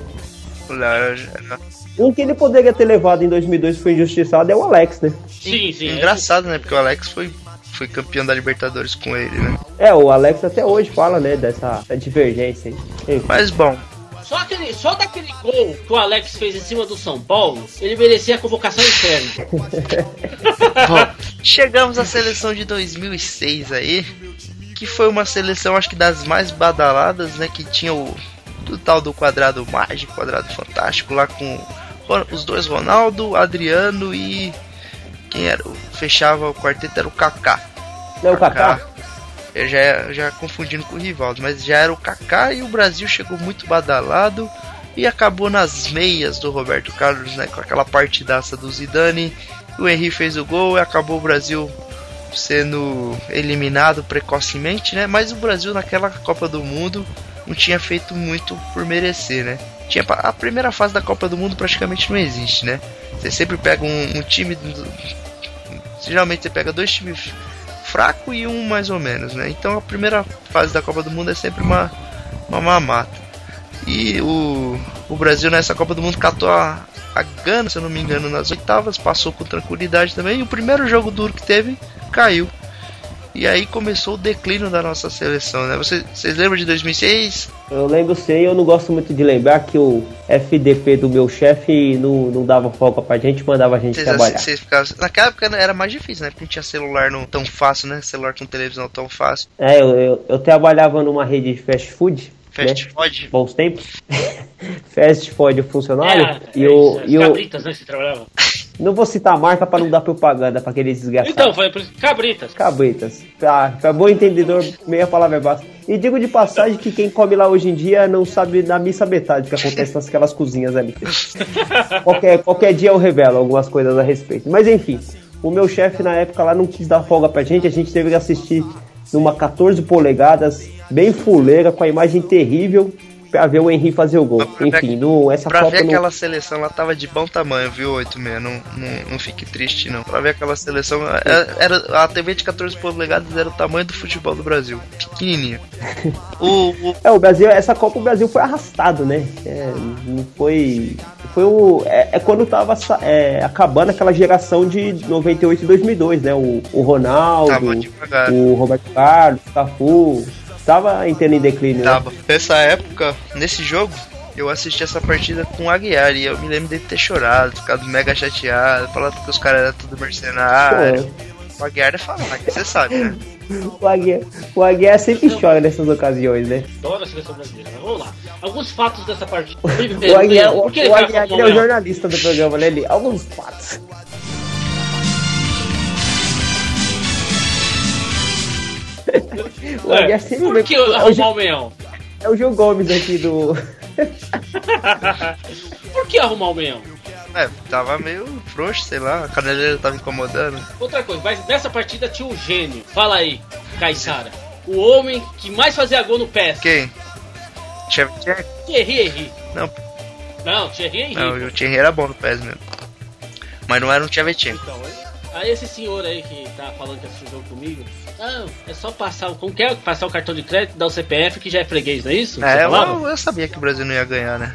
O Léo era- Um que ele poderia ter levado em 2002 foi injustiçado é o Alex, né? Sim, sim. é engraçado, né? Porque o Alex foi, foi campeão da Libertadores com ele, né? É, o Alex até hoje fala, né, dessa, dessa divergência aí. Enfim. Mas bom, Só, aquele, só daquele gol que o Alex fez em cima do São Paulo, ele merecia a convocação interna. Bom, chegamos à seleção de 2006 aí, que foi uma seleção acho que das mais badaladas, né, que tinha o do tal do quadrado mágico, quadrado fantástico lá com os dois Ronaldo, Adriano e quem era, o- fechava o quarteto era o Kaká. Não, o Kaká? Já, já confundindo com o Rivaldo, mas já era o Kaká e o Brasil chegou muito badalado e acabou nas meias do Roberto Carlos, né, com aquela partidaça do Zidane. O Henry fez o gol e acabou o Brasil sendo eliminado precocemente, né? Mas o Brasil naquela Copa do Mundo não tinha feito muito por merecer, né? Tinha, a primeira fase da Copa do Mundo praticamente não existe, né? Você sempre pega um, um time. Geralmente você pega dois times fracos e um mais ou menos, né? Então a primeira fase da Copa do Mundo é sempre uma, uma mamata. E o, o Brasil nessa Copa do Mundo catou a, a Gana, se eu não me engano, nas oitavas, passou com tranquilidade também. E o primeiro jogo duro que teve caiu. E aí começou o declínio da nossa seleção, né? Vocês, vocês lembram de 2006? Eu lembro sei, eu não gosto muito de lembrar que o FDP do meu chefe não, não dava folga pra gente, mandava a gente Vocês, trabalhar. ficavam... Naquela época era mais difícil, né? Porque não tinha celular não, tão fácil, né? Celular com televisão tão fácil. É, eu, eu, eu trabalhava numa rede de fast food. Fast né? food. Bons tempos. fast food funcionário. É, e é, o, e o, cabritas, né, você trabalhava. Não vou citar a marca pra não dar propaganda pra aqueles desgraçados. Então, foi por isso. Cabritas. Cabritas. Pra, pra bom entendedor, meia palavra é basta. E digo de passagem que quem come lá hoje em dia não sabe da missa metade que acontece naquelas cozinhas ali. qualquer, qualquer dia eu revelo algumas coisas a respeito. Mas enfim, o meu chefe na época lá não quis dar folga pra gente, a gente teve que assistir numa 14 polegadas, bem fuleira, com a imagem terrível, pra ver o Henry fazer o gol. Pra ver- Enfim, no, essa Pra Copa ver não- aquela seleção, ela tava de bom tamanho, viu, 86? Não, não, não fique triste, não. Pra ver aquela seleção, era, era- a TV de 14 polegadas era o tamanho do futebol do Brasil. Pequenininha. O, o- É, o Brasil, essa Copa o Brasil foi arrastado, né? É, não foi. Foi o. É, é quando tava é, acabando aquela geração de 98 e 2002, né? O, o Ronaldo, o Roberto Carlos, o Cafu. Tava entrando em declínio, né? Tava. Nessa época, nesse jogo, eu assisti essa partida com o Aguiar e eu me lembro dele ter chorado, ficado mega chateado, falando que os caras eram tudo mercenário. O Aguiar é falar, que você sabe, né? O Aguiar, o Aguiar sempre chora nessas ocasiões, né? Adoro a seleção brasileira. Vamos lá. Alguns fatos dessa partida. O Aguiar, o, por que o Aguiar é o jornalista do programa, né? Ele, alguns fatos. O Aguiar É, sempre por que é o arrumar o meião? É o Gil Gomes aqui do. por que arrumar o meião? É, tava meio frouxo, sei lá, a caneleira tava incomodando. Outra coisa, mas nessa partida tinha um gênio. Fala aí, Caissara. O homem que mais fazia gol no PES. Quem? Chevy Thierry Henry. Não, Não, Thierry Henry. não, o Thierry era bom no PES mesmo. Mas não era um Tchevchenko. Então, aí esse senhor aí que tá falando que assistiu o jogo comigo, não, é só passar, o- como quer passar o cartão de crédito, dar o CPF que já é freguês, não é isso? É, eu, eu sabia que o Brasil não ia ganhar, né?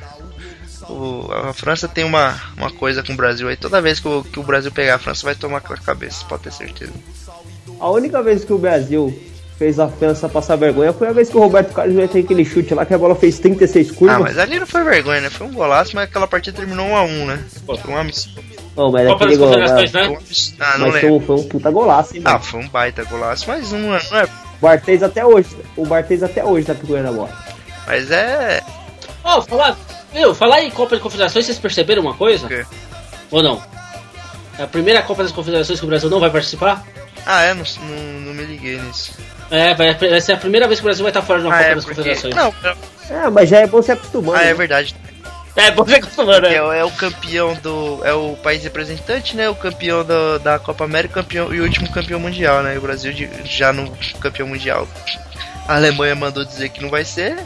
O- a França tem uma, uma coisa com o Brasil aí. Toda vez que o, que o Brasil pegar a França, vai tomar com a cabeça, pode ter certeza. A única vez que o Brasil fez a França passar vergonha foi a vez que o Roberto Carlos meteu aquele chute lá que a bola fez 36 curvas. Ah, mas ali não foi vergonha, né? Foi um golaço, mas aquela partida terminou 1 a 1 né? Foi um absurdo. Não, mas Copa aquele das gol. Confederações, né? Ah, não Mas foi lembro. um, foi um puta golaço, hein, Ah, mano? foi um baita golaço, mas não, é- não é. O Barthez até hoje. O Barthez até hoje tá procurando a bola. Mas é. Ó, falar, meu, falar em Copa de Confederações, vocês perceberam uma coisa? O quê? Ou não? É a primeira Copa das Confederações que o Brasil não vai participar? Ah, é, não, não, não me liguei nisso. É, vai, vai ser a primeira vez que o Brasil vai estar fora de uma Ah, Copa é das porque. Confederações. Não, É, mas já é bom se acostumando. ah, é né? verdade. É, bom você acostumando, É, né? o- é o campeão do. É o país representante, né? O campeão do- da Copa América campeão, e o último campeão mundial, né? O Brasil de- já no campeão mundial. A Alemanha mandou dizer que não vai ser.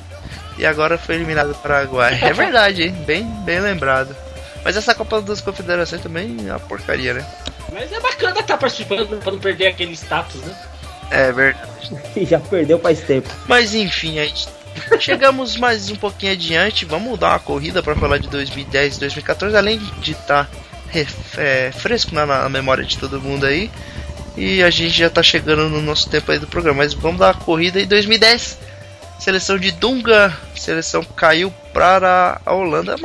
E agora foi eliminado do Paraguai. É verdade, hein? Bem, bem lembrado. Mas essa Copa das Confederações também é uma porcaria, né? Mas é bacana estar participando pra não perder aquele status, né? É verdade. já perdeu faz tempo. Mas enfim, aí chegamos mais um pouquinho adiante. Vamos dar uma corrida para falar de 2010 e 2014, além de estar fresco na, na memória de todo mundo aí. E a gente já tá chegando no nosso tempo aí do programa. Mas vamos dar uma corrida aí 2010. Seleção de Dunga, seleção caiu para a Holanda.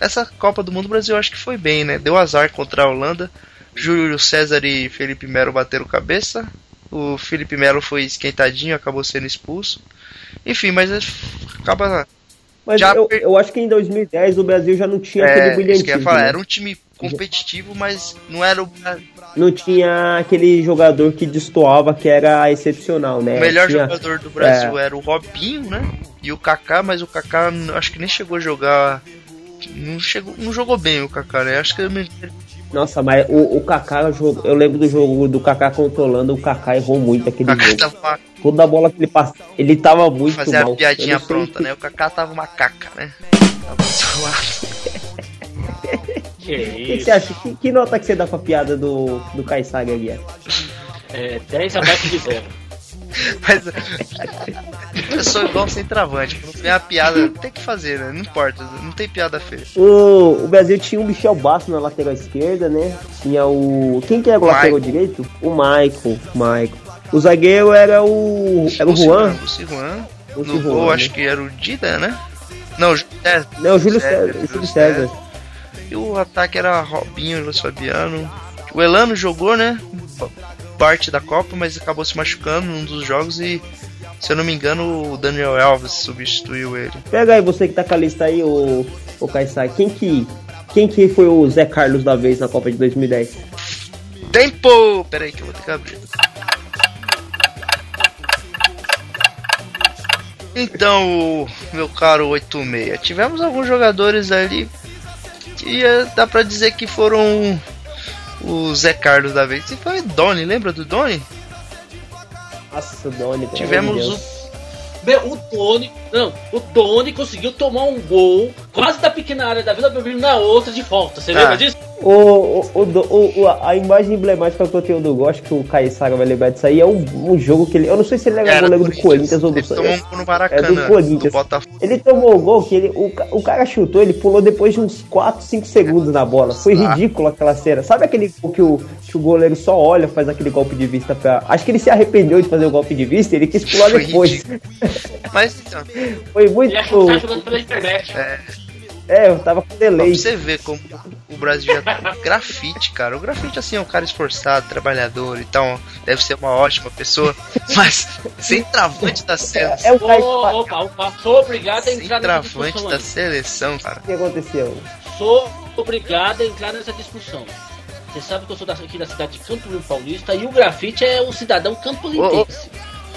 Essa Copa do Mundo Brasil acho que foi bem, né? Deu azar contra a Holanda. Júlio César e Felipe Melo bateram cabeça. O Felipe Melo foi esquentadinho, acabou sendo expulso. Enfim, mas acaba. Mas Já eu, eu acho que em 2010 o Brasil já não tinha É, aquele brilhantismo. falar, né? era um time competitivo, mas não era o, Não tinha aquele jogador que destoava que era excepcional, né? o melhor Tinha- jogador do Brasil era o Robinho, né? E o Kaká, mas o Kaká acho que nem chegou a jogar. Não, chegou, não jogou bem o Kaká, né? Acho que ele- Nossa, mas o, o Kaká, eu lembro do jogo do Kaká controlando, o Kaká errou muito aquele Kaká jogo. tava Toda bola que ele passa, ele tava muito Fazer mal. a piadinha pronta, que- né? O Kaká tava uma caca, né? Tava zoado. Que O que, você acha? Que, que nota que você dá pra piada do, do Kaisaga ali? É, 10 abaixo de zero. Mas eu sou igual centroavante. Quando tem uma piada, tem que fazer, né? Não importa, não tem piada feia. O, o Brasil tinha o Michel Basso na lateral esquerda, né? Tinha o. Quem que era o Michael. lateral direito? O Michael. Michael. O zagueiro era o. Era o Juan. O Juan. O No Juan, gol, né? acho que era o Dida, né? Não, o Júlio César. Não, o Júlio César, César. Júlio Júlio César. E o ataque era Robinho, Luiz Fabiano. O Elano jogou, né? Parte da Copa, mas acabou se machucando num dos jogos e, se eu não me engano, o Daniel Alves substituiu ele. Pega aí você que tá com a lista aí, o, o Kaysai. Quem que. Quem que foi o Zé Carlos da vez na Copa de 2010? Tempo! Pera aí que eu vou ter que abrir. Então, meu caro 86, tivemos alguns jogadores ali que eh, dá pra dizer que foram o Zé Carlos da vez. E foi o Doni, lembra do Doni? Nossa, o Doni. Tivemos o. Meu, o Tony, não, o Tony conseguiu tomar um gol quase da pequena área da Vila Belmiro na outra de volta. Você Ah. lembra disso? O, o, o, o- o- a imagem emblemática que eu tenho do Gol, acho que o Caissara vai lembrar disso aí, é um, um jogo que ele. Eu não sei se ele era, Era goleiro do Corinthians ou do Ele tomou um no É Maracanã, do Corinthians. do Botafogo. Ele tomou o gol que ele, o, o cara chutou, ele pulou depois de uns 4, 5 segundos na bola. Foi ridículo aquela cena. Sabe aquele gol que o, que o goleiro só olha, faz aquele golpe de vista pra. Acho que ele se arrependeu de fazer o golpe de vista e ele quis pular depois. Mas então, Foi muito. Ele acha que tá jogando pela internet. É, eu tava com pra delay. você ver como o Brasil já tá grafite, cara. O grafite, assim, é um cara esforçado, trabalhador, então deve ser uma ótima pessoa, mas sem travante da seleção. É o Ô, Caissara. opa, opa, sou obrigado a Sem entrar nessa travante discussão da seleção, cara. O que aconteceu? Sou obrigado a entrar nessa discussão. Você sabe que eu sou daqui da cidade de Campo Limpo Paulista e o grafite é um cidadão campo-limpense.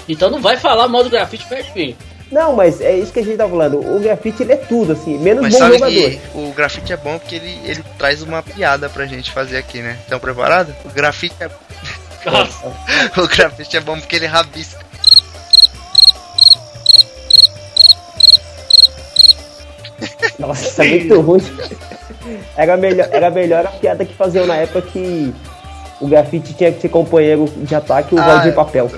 Então não vai falar mal do grafite perto de mim. Não, mas é isso que a gente tá falando. O grafite ele é tudo, assim, menos Mas bom sabe jogador. que o grafite é bom porque ele, ele traz uma piada pra gente fazer aqui, né? Estão preparados? O grafite é, Nossa, o grafite é bom porque ele rabisca. Nossa, é muito ruim. Era melhor, era melhor a piada que faziam na época que o grafite tinha que ser companheiro de ataque e o Ah, Valdir é. Papel.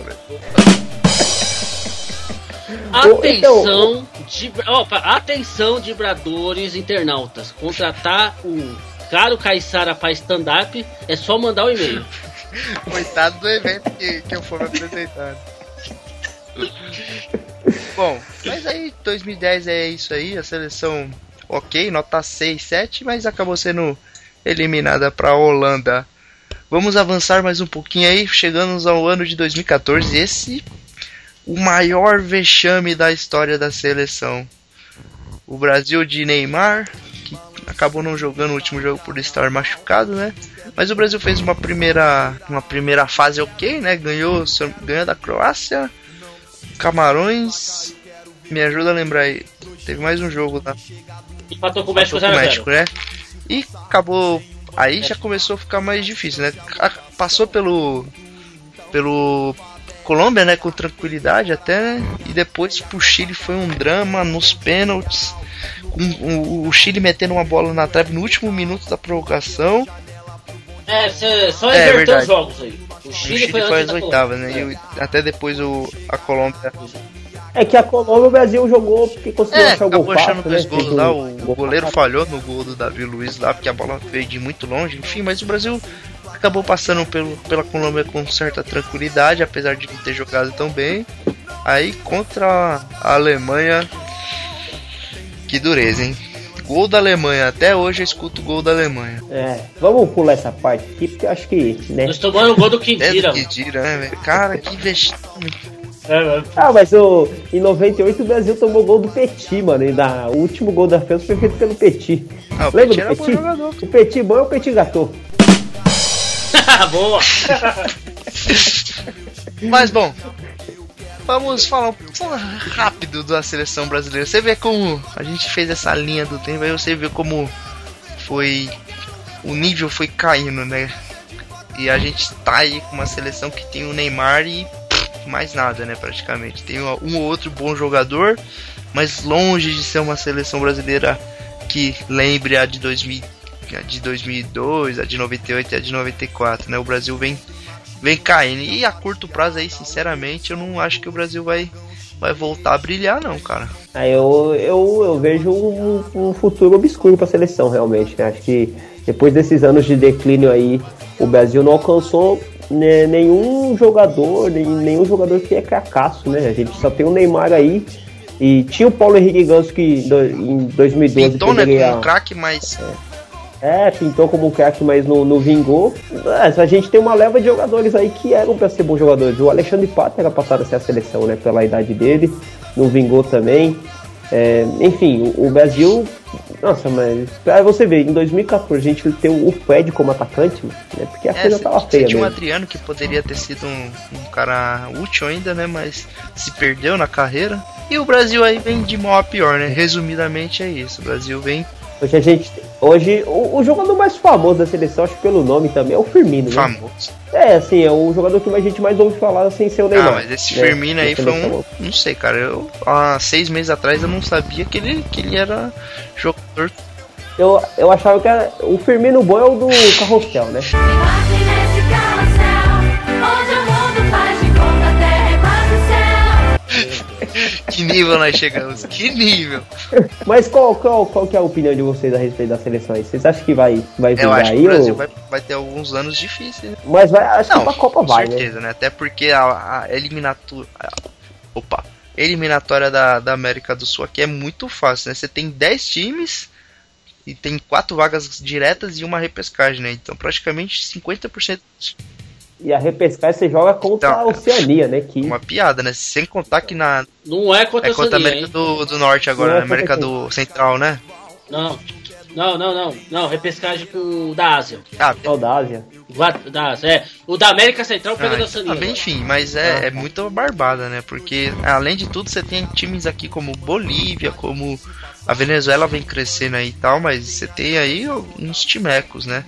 Atenção, Então- de, opa, atenção, vibradores internautas. Contratar o caro Caissara para stand-up é só mandar o e-mail. Coitado do evento que, que eu for me apresentar. Bom, mas aí 2010 é isso aí, a seleção ok, nota 6, 7, mas acabou sendo eliminada para a Holanda. Vamos avançar mais um pouquinho aí, chegamos ao ano de 2014, esse o maior vexame da história da seleção. O Brasil de Neymar, que acabou não jogando o último jogo por estar machucado, né? Mas o Brasil fez uma primeira, uma primeira fase ok, né? Ganhou, ganhou da Croácia, Camarões. Me ajuda a lembrar aí. Teve mais um jogo lá Empatou com o México com o 0x0. México, né? E acabou. Aí já começou a ficar mais difícil, né? Passou pelo. pelo. Colômbia, né? Com tranquilidade até, né? E depois pro Chile foi um drama nos pênaltis. Com o, o Chile metendo uma bola na trave no último minuto da provocação. É, cê, só É, inverteu verdade. os jogos aí. O O Chile, Chile foi foi da oitavas, né? Colômbia. E o- até depois o, a Colômbia. É que a Colômbia o Brasil jogou porque conseguiu É, achar o gol achando fácil, dois né? gols lá. O gol goleiro falhou no gol do Davi Luiz lá, porque a bola veio de muito longe, enfim, mas o Brasil acabou passando pelo, pela Colômbia com certa tranquilidade, apesar de não ter jogado tão bem. Aí contra a Alemanha. Que dureza, hein? Gol da Alemanha, até hoje eu escuto o gol da Alemanha. É, vamos pular essa parte aqui, porque eu acho que, né? Nós tomamos o gol do É Quintira. do que dira, né, velho? Cara, que vexame. É, Ah, mas o, em 98 o Brasil tomou gol do Petit, mano. E da, o último gol da França foi feito pelo Petit. Ah, o Lembra Petit do era bom Petit? jogador. O Petit bom é o Petit Gâteau. Boa! Mas bom, vamos falar rápido da seleção brasileira. Você vê como a gente fez essa linha do tempo, aí você vê como foi. O nível foi caindo, né? E a gente tá aí com uma seleção que tem o Neymar e mais nada, né, praticamente. Tem um ou outro bom jogador, mas longe de ser uma seleção brasileira que lembre a de 2000, a de 2002, a de 98 e a de 94, né? O Brasil vem vem caindo e a curto prazo aí, sinceramente, eu não acho que o Brasil vai vai voltar a brilhar não, cara. Aí eu, eu, eu vejo um, um futuro obscuro para a seleção, realmente. Né? Acho que depois desses anos de declínio aí, o Brasil não alcançou né, nenhum jogador, nenhum jogador que é cracaço, né? A gente só tem o Neymar aí. E tinha o Paulo Henrique Ganso que em 2012 Pintou, né, como um craque, mas É, pintou como um craque, mas não, não vingou. Mas a gente tem uma leva de jogadores aí que eram pra ser bons jogadores. O Alexandre Pato era passado a ser a seleção, né? Pela idade dele. Não vingou também. É, enfim, o, o Brasil. Nossa, mas. Pra você ver, em 2014 a gente tem o Fred como atacante, né? Porque a é, coisa tava feia tinha o mesmo. Adriano que poderia ter sido um, um cara útil ainda, né, mas se perdeu na carreira. E o Brasil aí vem de mal a pior, né? Resumidamente é isso. O Brasil vem Hoje a gente. Hoje, o, o jogador mais famoso da seleção, acho que pelo nome também, é o Firmino, né? famoso. É, assim, é o jogador que mais a gente mais ouve falar sem ser o Neymar. Ah, mas esse né, Firmino aí da foi um. Não sei, cara. Eu há seis meses atrás eu não sabia que ele, que ele era jogador. Eu, eu achava que era, o Firmino bom é o do Carrossel, né? Que nível nós chegamos? Que nível! Mas qual, qual, qual que é a opinião de vocês a respeito da seleção aí? Vocês acham que vai, vai Eu acho que aí? o Brasil ou... vai, vai ter alguns anos difíceis. Né? Mas vai, acho que Não, pra Copa com vai, né? certeza, né? Até porque a, a eliminatória. Opa! Eliminatória da, da América do Sul aqui é muito fácil, né? Você tem 10 times e tem quatro vagas diretas e uma repescagem, né? Então praticamente 50% E a repescagem você joga contra Então, a Oceania, né? Que uma piada, né? Sem contar que na Não é contra é contra a América do, do Norte agora, é né? América do Central, né? Não. Não, não, não. Não, repescagem com o da Ásia. Ah, é da Ásia. O da Ásia, é. O da América Central pega Ah, da Oceania. ah, bem, enfim, mas é, é muito barbada, né? Porque além de tudo, você tem times aqui como Bolívia, como a Venezuela vem crescendo aí e tal, mas você tem aí uns timecos, né?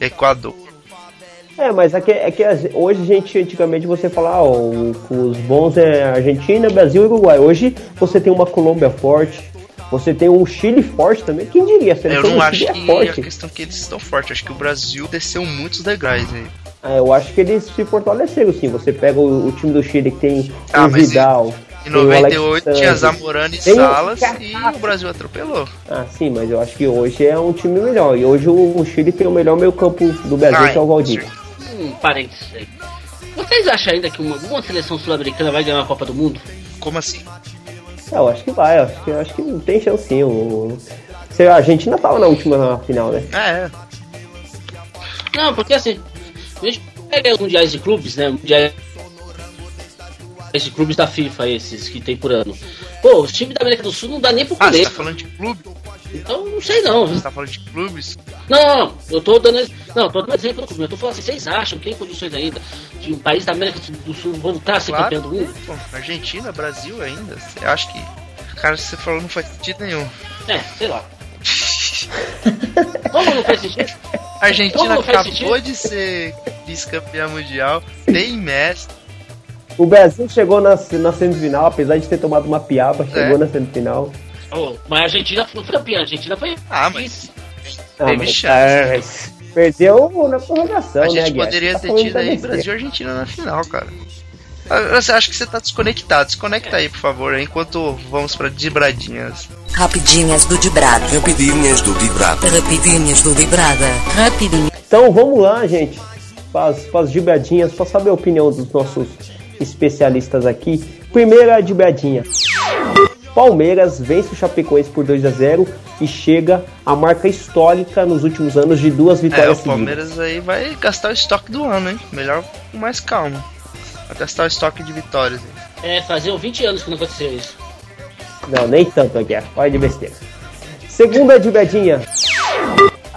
Equador. É, mas é que, é que hoje a gente, antigamente você fala, ó, o- os bons é Argentina, Brasil e Uruguai. Hoje você tem uma Colômbia forte, você tem um Chile forte também. Quem diria? A Eu não acho que é a forte. questão é que eles estão fortes. Acho que o Brasil desceu muitos degraus aí. Ah, eu acho que eles se fortaleceram, sim. Você pega o, o time do Chile que tem Ah, o Vidal. Em tem o Alex 98 tinha. Zamorano e Salas e o Brasil atropelou. Ah, sim, mas eu acho que hoje é um time melhor. E hoje o, o Chile tem o melhor meio campo do Brasil, Ah, que é o Valdir. Um parênteses aí. Vocês acham ainda que uma, alguma seleção sul-americana vai ganhar a Copa do Mundo? Como assim? É, eu acho que vai, eu acho que, eu acho que não tem chance sim. O, a Argentina tava na última final, né? É, Não, porque assim, a gente pega os mundiais de clubes, né? Mundiais de clubes da FIFA, esses que tem por ano. Pô, os times da América do Sul não dá nem pro Ah, você tá falando de clube? Então não sei não. Você tá falando de clubes? Não, não, não, eu tô dando. Não, tô dando exemplo do clube. Eu tô falando assim, vocês acham que tem condições ainda de um país da América do Sul voltar a ser campeão do mundo? Pô, Argentina, Brasil ainda. Você acha que. Cara, você falou não faz sentido nenhum. É, sei lá. Como não faz sentido? A Argentina acabou sentido? de ser vice-campeã mundial, tem Messi. O Brasil chegou na, na semifinal, apesar de ter tomado uma piaba, chegou É. na semifinal. Oh, mas a Argentina não foi campeã, a Argentina foi. Ah, mas Ah, Teve mas, chance. é, mas perdeu na prorrogação, a né, gente Guedes? poderia Tá ter falando tido aí. Brasil e Argentina na final, cara. Ah, Você acha que você tá desconectado? Desconecta aí, por favor, enquanto vamos pra Dibradinhas. Rapidinhas do Dibrado. Rapidinhas do Dibrado. Rapidinhas do Dibrada. Rapidinhas. Então vamos lá, gente, para as dibradinhas, para saber a opinião dos nossos especialistas aqui. Primeira dibradinha. Palmeiras vence o Chapecoense por 2 a 0 e chega à marca histórica nos últimos anos de duas É, o vitórias seguidas. Palmeiras aí vai gastar o estoque do ano, hein? Melhor com mais calma. Vai gastar o estoque de vitórias. hein? É, faziam 20 anos que não acontecia isso. Não, nem tanto, Aguiar. Olha de besteira. Segunda dibradinha.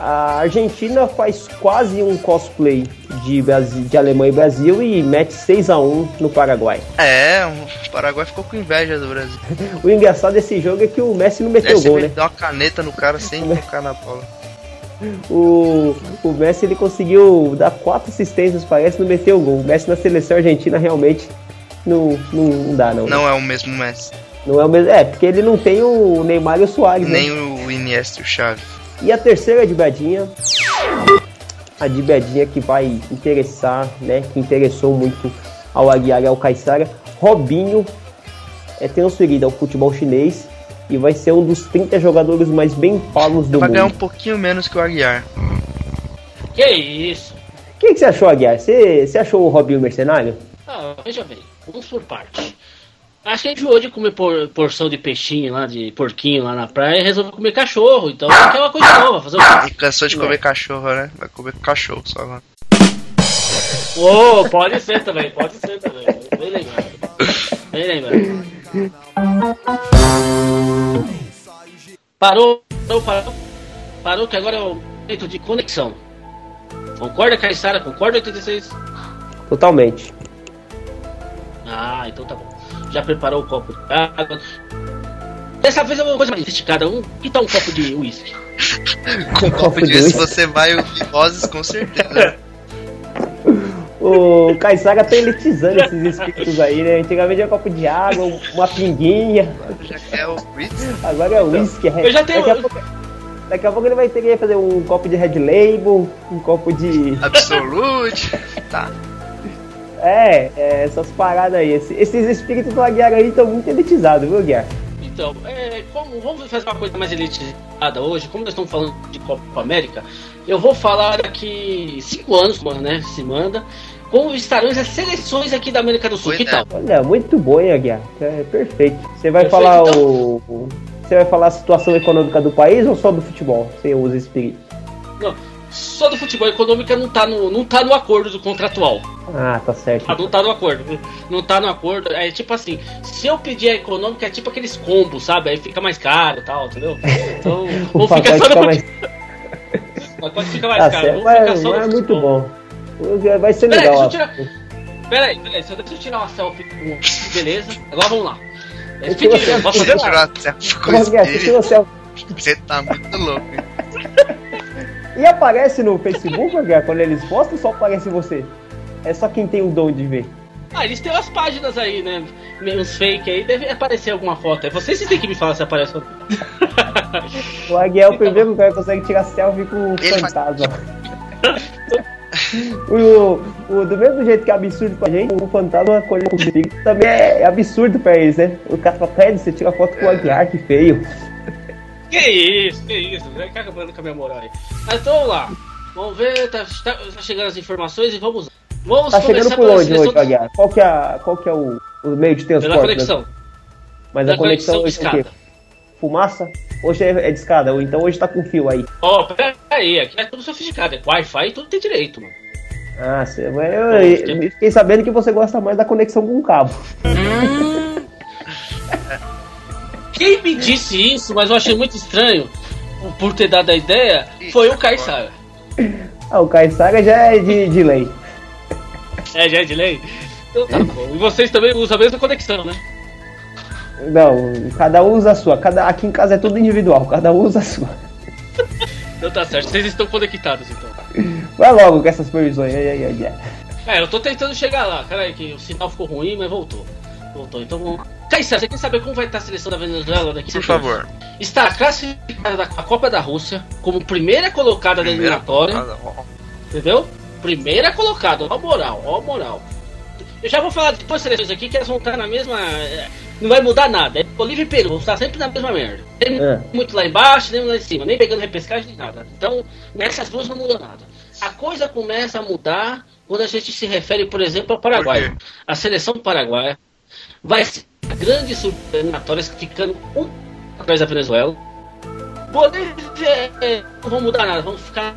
A Argentina faz quase um cosplay de, Brasil, de Alemanha e Brasil e mete 6 a 1 no Paraguai. É, o Paraguai ficou com inveja do Brasil. O engraçado desse jogo é que o Messi não meteu Deve gol, né? dar uma caneta no cara sem tocar na bola. O, o Messi ele conseguiu dar quatro assistências, parece, não meteu gol. O Messi na seleção argentina realmente não, não, não dá, não. Não é o mesmo Messi. Não é o mesmo. É, porque ele não tem o Neymar e o Soares, né? Nem o Iniesta e o Xavi. E a terceira de Bedinha, a de Bedinha que vai interessar, né? Que interessou muito ao Aguiar e ao Caixara. Robinho é transferido ao futebol chinês e vai ser um dos 30 jogadores mais bem pagos do Vai ganhar um mundo. pouquinho menos que o Aguiar. Que isso? O que, que você achou, Aguiar? Você, você achou o Robinho mercenário? Ah, veja bem, vamos por parte. Acho que a gente enjoou de comer por- porção de peixinho lá, de porquinho lá na praia e resolveu comer cachorro. Então quer uma coisa nova, fazer o quê? E cansou de comer cachorro, né? Vai comer cachorro só agora. Ô, pode ser também, pode ser também. Bem lembrado. Bem lembrado. Parou, parou, parou. Parou que agora é o momento de conexão. Concorda, Caissara? Concorda, 86? Totalmente. Ah, então tá bom. Já preparou o copo de água. Dessa vez é uma coisa mais sofisticada. Um, que tal um copo de uísque? Com um Copo copo de uísque. você vai ouvir vozes com certeza. O Caissara tá elitizando esses espíritos aí, né? Antigamente era copo de água, uma pinguinha, Já que é o whisky. agora é uísque. Eu já tenho- Daqui a, pouco, daqui a pouco ele vai ter que fazer um copo de Red Label, um copo de. Absolute. Tá. É, é, essas paradas aí. Esse- esses espíritos do Aguiar aí estão muito elitizados, viu, Aguiar? Então, é, como, vamos fazer uma coisa mais elitizada hoje, como nós estamos falando de Copa América, eu vou falar daqui cinco anos, mano, né? Se manda, como estarão as seleções aqui da América do Sul. Que é. tal? Olha, muito bom, hein, Aguiar? É perfeito. Você vai Perfeito, falar então. o. o- Você vai falar a situação econômica do país ou só do futebol? Você usa espírito? Não, só do futebol econômica não tá no, não tá no acordo do contratual. Ah, tá certo. Ah, não tá no acordo. Não tá no acordo. É tipo assim, se eu pedir a econômica, é tipo aqueles combos, sabe? Aí fica mais caro e tal, entendeu? Então, O vamos ficar pacote só fica no. mais. Mas pode ficar mais Tá caro. certo, mas, só no mas é muito bom. Vai ser Peraí, legal. deixa eu tirar. Peraí, peraí, só deixa eu tirar uma selfie com. Beleza, agora vamos lá. É, pedir, a posso fazer? Tirar a selfie com Aguiar, você tá muito louco. hein? E aparece no Facebook, Aguiar, quando eles postam, só aparece você. É só quem tem o dom de ver. Ah, eles têm umas páginas aí, né? Meio Uns fake aí, deve aparecer alguma foto. É vocês que tem que me falar se aparece ou. O Aguiar é o primeiro cara que consegue tirar selfie com o Ele faz- fantasma. O, o- do mesmo jeito que é absurdo pra gente, o fantasma colher com o também é absurdo pra eles, né? O cara fala, você tira foto com o Aguiar, que feio. Que isso, que isso, vai acabando com a minha moral aí. Mas então vamos lá. Vamos ver, tá, tá- tá chegando as informações e vamos. Vamos Tá chegando por pela onde hoje, Aguiar? Qual que é, qual que é o, o meio de Pela transporte? conexão. né? Mas Pela a conexão conexão hoje é o quê? Fumaça? Hoje é, é de escada, ou então hoje tá com fio aí. Ó, pera aí, aqui é tudo sofisticado. É Wi-Fi e tudo tem direito, mano. Ah, você, eu, eu- fiquei sabendo que você gosta mais da conexão com cabo. Quem me disse isso, mas eu achei muito estranho por ter dado a ideia, foi o Caissara. Ah, o Caissara já é de, de lei. É, já é de lei? Então tá bom. E vocês também usam a mesma conexão, né? Não, cada um usa a sua. Cada, aqui em casa é tudo individual, cada um usa a sua. Então tá certo, vocês estão conectados então. Vai logo com essas previsões. Ai, ai, ai, ai. É, eu tô tentando chegar lá. Peraí, que o sinal ficou ruim, mas voltou. Voltou, então vamos. Caissara, você quer saber como vai estar a seleção da Venezuela daqui Por favor. Está classificada da a Copa da Rússia como primeira colocada da Primeira eliminatória. colocada. Entendeu? Primeira colocada, ó a moral, ó a moral. Eu já vou falar de duas seleções aqui que elas vão estar na mesma. eh, Não vai mudar nada. É Bolívia e Peru, vão estar sempre na mesma merda. Nem É. muito lá embaixo, nem lá em cima, nem pegando repescagem, nem nada. Então, nessas duas não muda nada. A coisa começa a mudar quando a gente se refere, por exemplo, ao Paraguai. Por? A seleção paraguaia vai ser a grande surpresa eliminatórias, ficando um atrás da Venezuela. Bolívia eh, não vão mudar nada, vamos ficar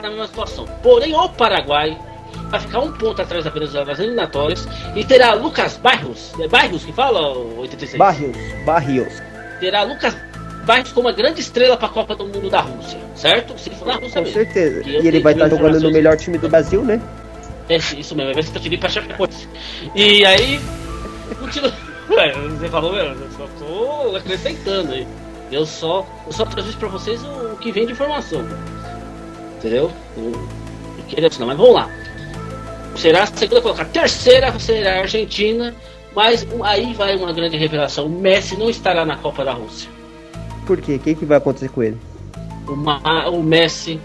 na mesma situação. Porém, o Paraguai vai ficar um ponto atrás da Venezuela nas eliminatórias e terá Lucas Barrios, é Barrios que fala, o 86? Barrios, Barrios. Terá Lucas Barrios como uma grande estrela para a Copa do Mundo da Rússia, certo? Se for na Rússia Com mesmo. certeza. E ele vai estar jogando no melhor time do Brasil, né? É, isso mesmo, vai ser transferido para Chapecoense. E aí, continua. Ué, você falou mesmo, eu só tô acrescentando aí. Eu só, eu só transmito para vocês o, o que vem de informação. Entendeu? O, que ele. Mas vamos lá. Será a segunda colocada. Terceira será a Argentina Mas aí vai uma grande revelação: o Messi não estará na Copa da Rússia. Por quê? O que, que vai acontecer com ele? O, Ma- o Messi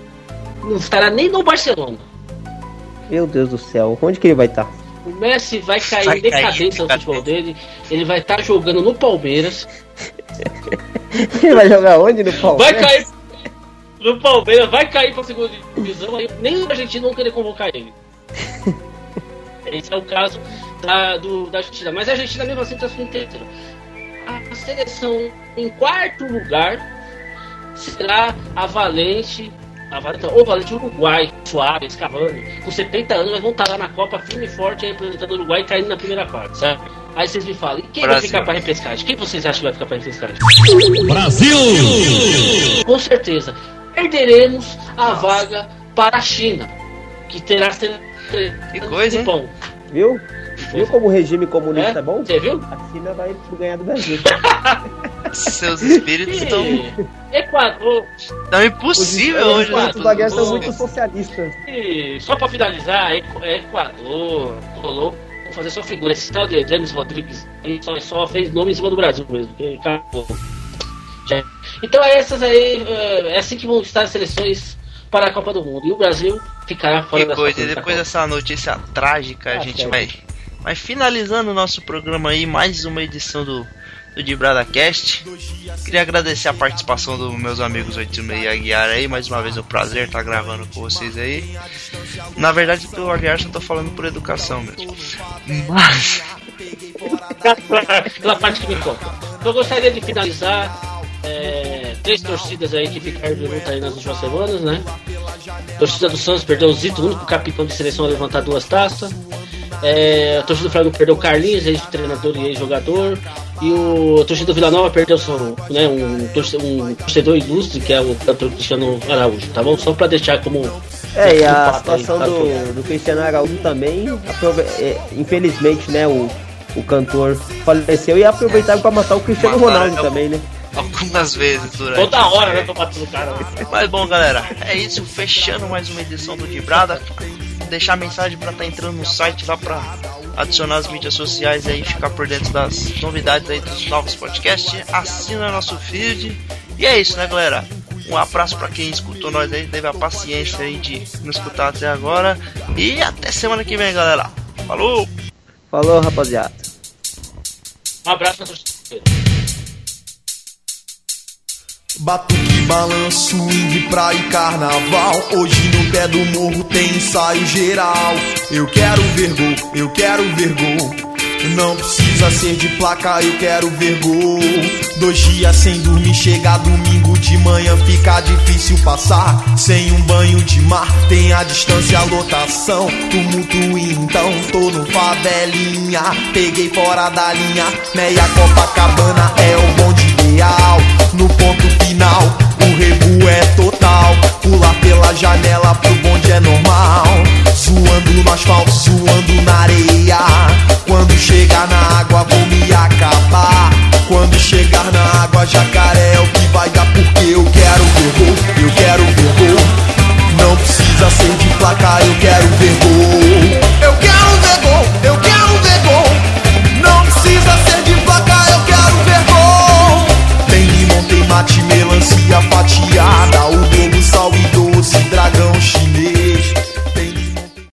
não estará nem no Barcelona. Meu Deus do céu, onde que ele vai estar? O Messi vai cair Vai em decadência no futebol dele. Ele vai estar jogando no Palmeiras. Ele vai jogar onde no Palmeiras? Vai cair no Palmeiras, vai cair pra segunda divisão. Aí nem o Argentina vão querer convocar ele. Esse é o caso da, do, da Argentina. Mas a Argentina mesmo assim está sendo terceira. A seleção em quarto lugar será a Valente. Valente, ou Valente Uruguai, Suárez, Cavani, com 70 anos, mas vão estar lá na Copa firme e forte representando o Uruguai e caindo na primeira parte, certo? Aí vocês me falam, e quem vai Brasil. ficar pra repescagem? Quem vocês acham que vai ficar pra repescagem? Brasil! Com certeza, perderemos a vaga para a China, que terá que Que coisa, hein? Pão. Viu? Viu como o regime comunista é, É? bom? Você viu? A China vai ganhar do Brasil. Seus espíritos estão Equador, tão impossível Os hoje. né? espíritos da guerra são muito socialistas. e só pra finalizar, Equ- Equador, rolou, vou fazer só figura. Esse tal de James Rodrigues, ele só, só fez nome em cima do Brasil mesmo. porque acabou. Já- Então é essas aí, é é assim que vão estar as seleções para a Copa do Mundo. E o Brasil ficará fora Que da coisa, e Copa. depois dessa notícia trágica, a Ah, gente sério. vai, vai finalizando o nosso programa aí, mais uma edição do, do Dibrada Cast. Queria agradecer a participação dos meus amigos 86 e Aguiar aí, mais uma vez é um prazer estar gravando com vocês aí. Na verdade, o Aguiar só tô falando por educação mesmo. Mas, Aquela parte que me conta. Então, eu gostaria de finalizar é, três torcidas aí que ficaram de luta aí nas últimas semanas, né? torcida do Santos perdeu o Zito, o único capitão de seleção a levantar duas taças. É, a torcida do Flamengo perdeu o Carlinhos, ex-treinador e ex-jogador. E o, a torcida do Vila Nova perdeu seu, né, um, um torcedor ilustre, que é o cantor Cristiano Araújo, tá bom? Só pra deixar como. É, e a aí, situação tá? do, do Cristiano Araújo também, é, infelizmente, né, o, o cantor faleceu e aproveitaram pra matar o Cristiano Mataram, Ronaldo é o- também, né? algumas vezes durante. Toda hora, né? Tô matando o cara. Mas bom, galera, é isso. Fechando mais uma edição do Quebrada. Deixar mensagem pra estar entrando no site lá pra adicionar as mídias sociais aí, ficar por dentro das novidades aí dos novos podcasts. Assina nosso feed. E é isso, né, galera? Um abraço pra quem escutou nós aí, teve a paciência aí de nos escutar até agora. E até semana que vem, galera. Falou! Falou, rapaziada. Um abraço. Batuque, balanço, swing, praia e carnaval. Hoje no pé do morro tem ensaio geral. Eu quero ver gol, eu quero ver gol. Não precisa ser de placa, eu quero ver gol. Dois dias sem dormir, chega domingo de manhã, fica difícil passar. Sem um banho de mar, tem a distância, a lotação. Tumulto então, tô no favelinha. Peguei fora da linha, meia Copacabana é o bonde ideal. No ponto final, o rebu é total. Pular pela janela pro bonde é normal. Zoando no asfalto, zoando na areia. Quando chegar na água, vou me acabar. Quando chegar na água, jacaré é o que vai dar. Porque eu quero ver gol, eu quero ver gol. Não precisa ser de placa, eu quero ver a fatiada, o Belo Sal e Doce Dragão.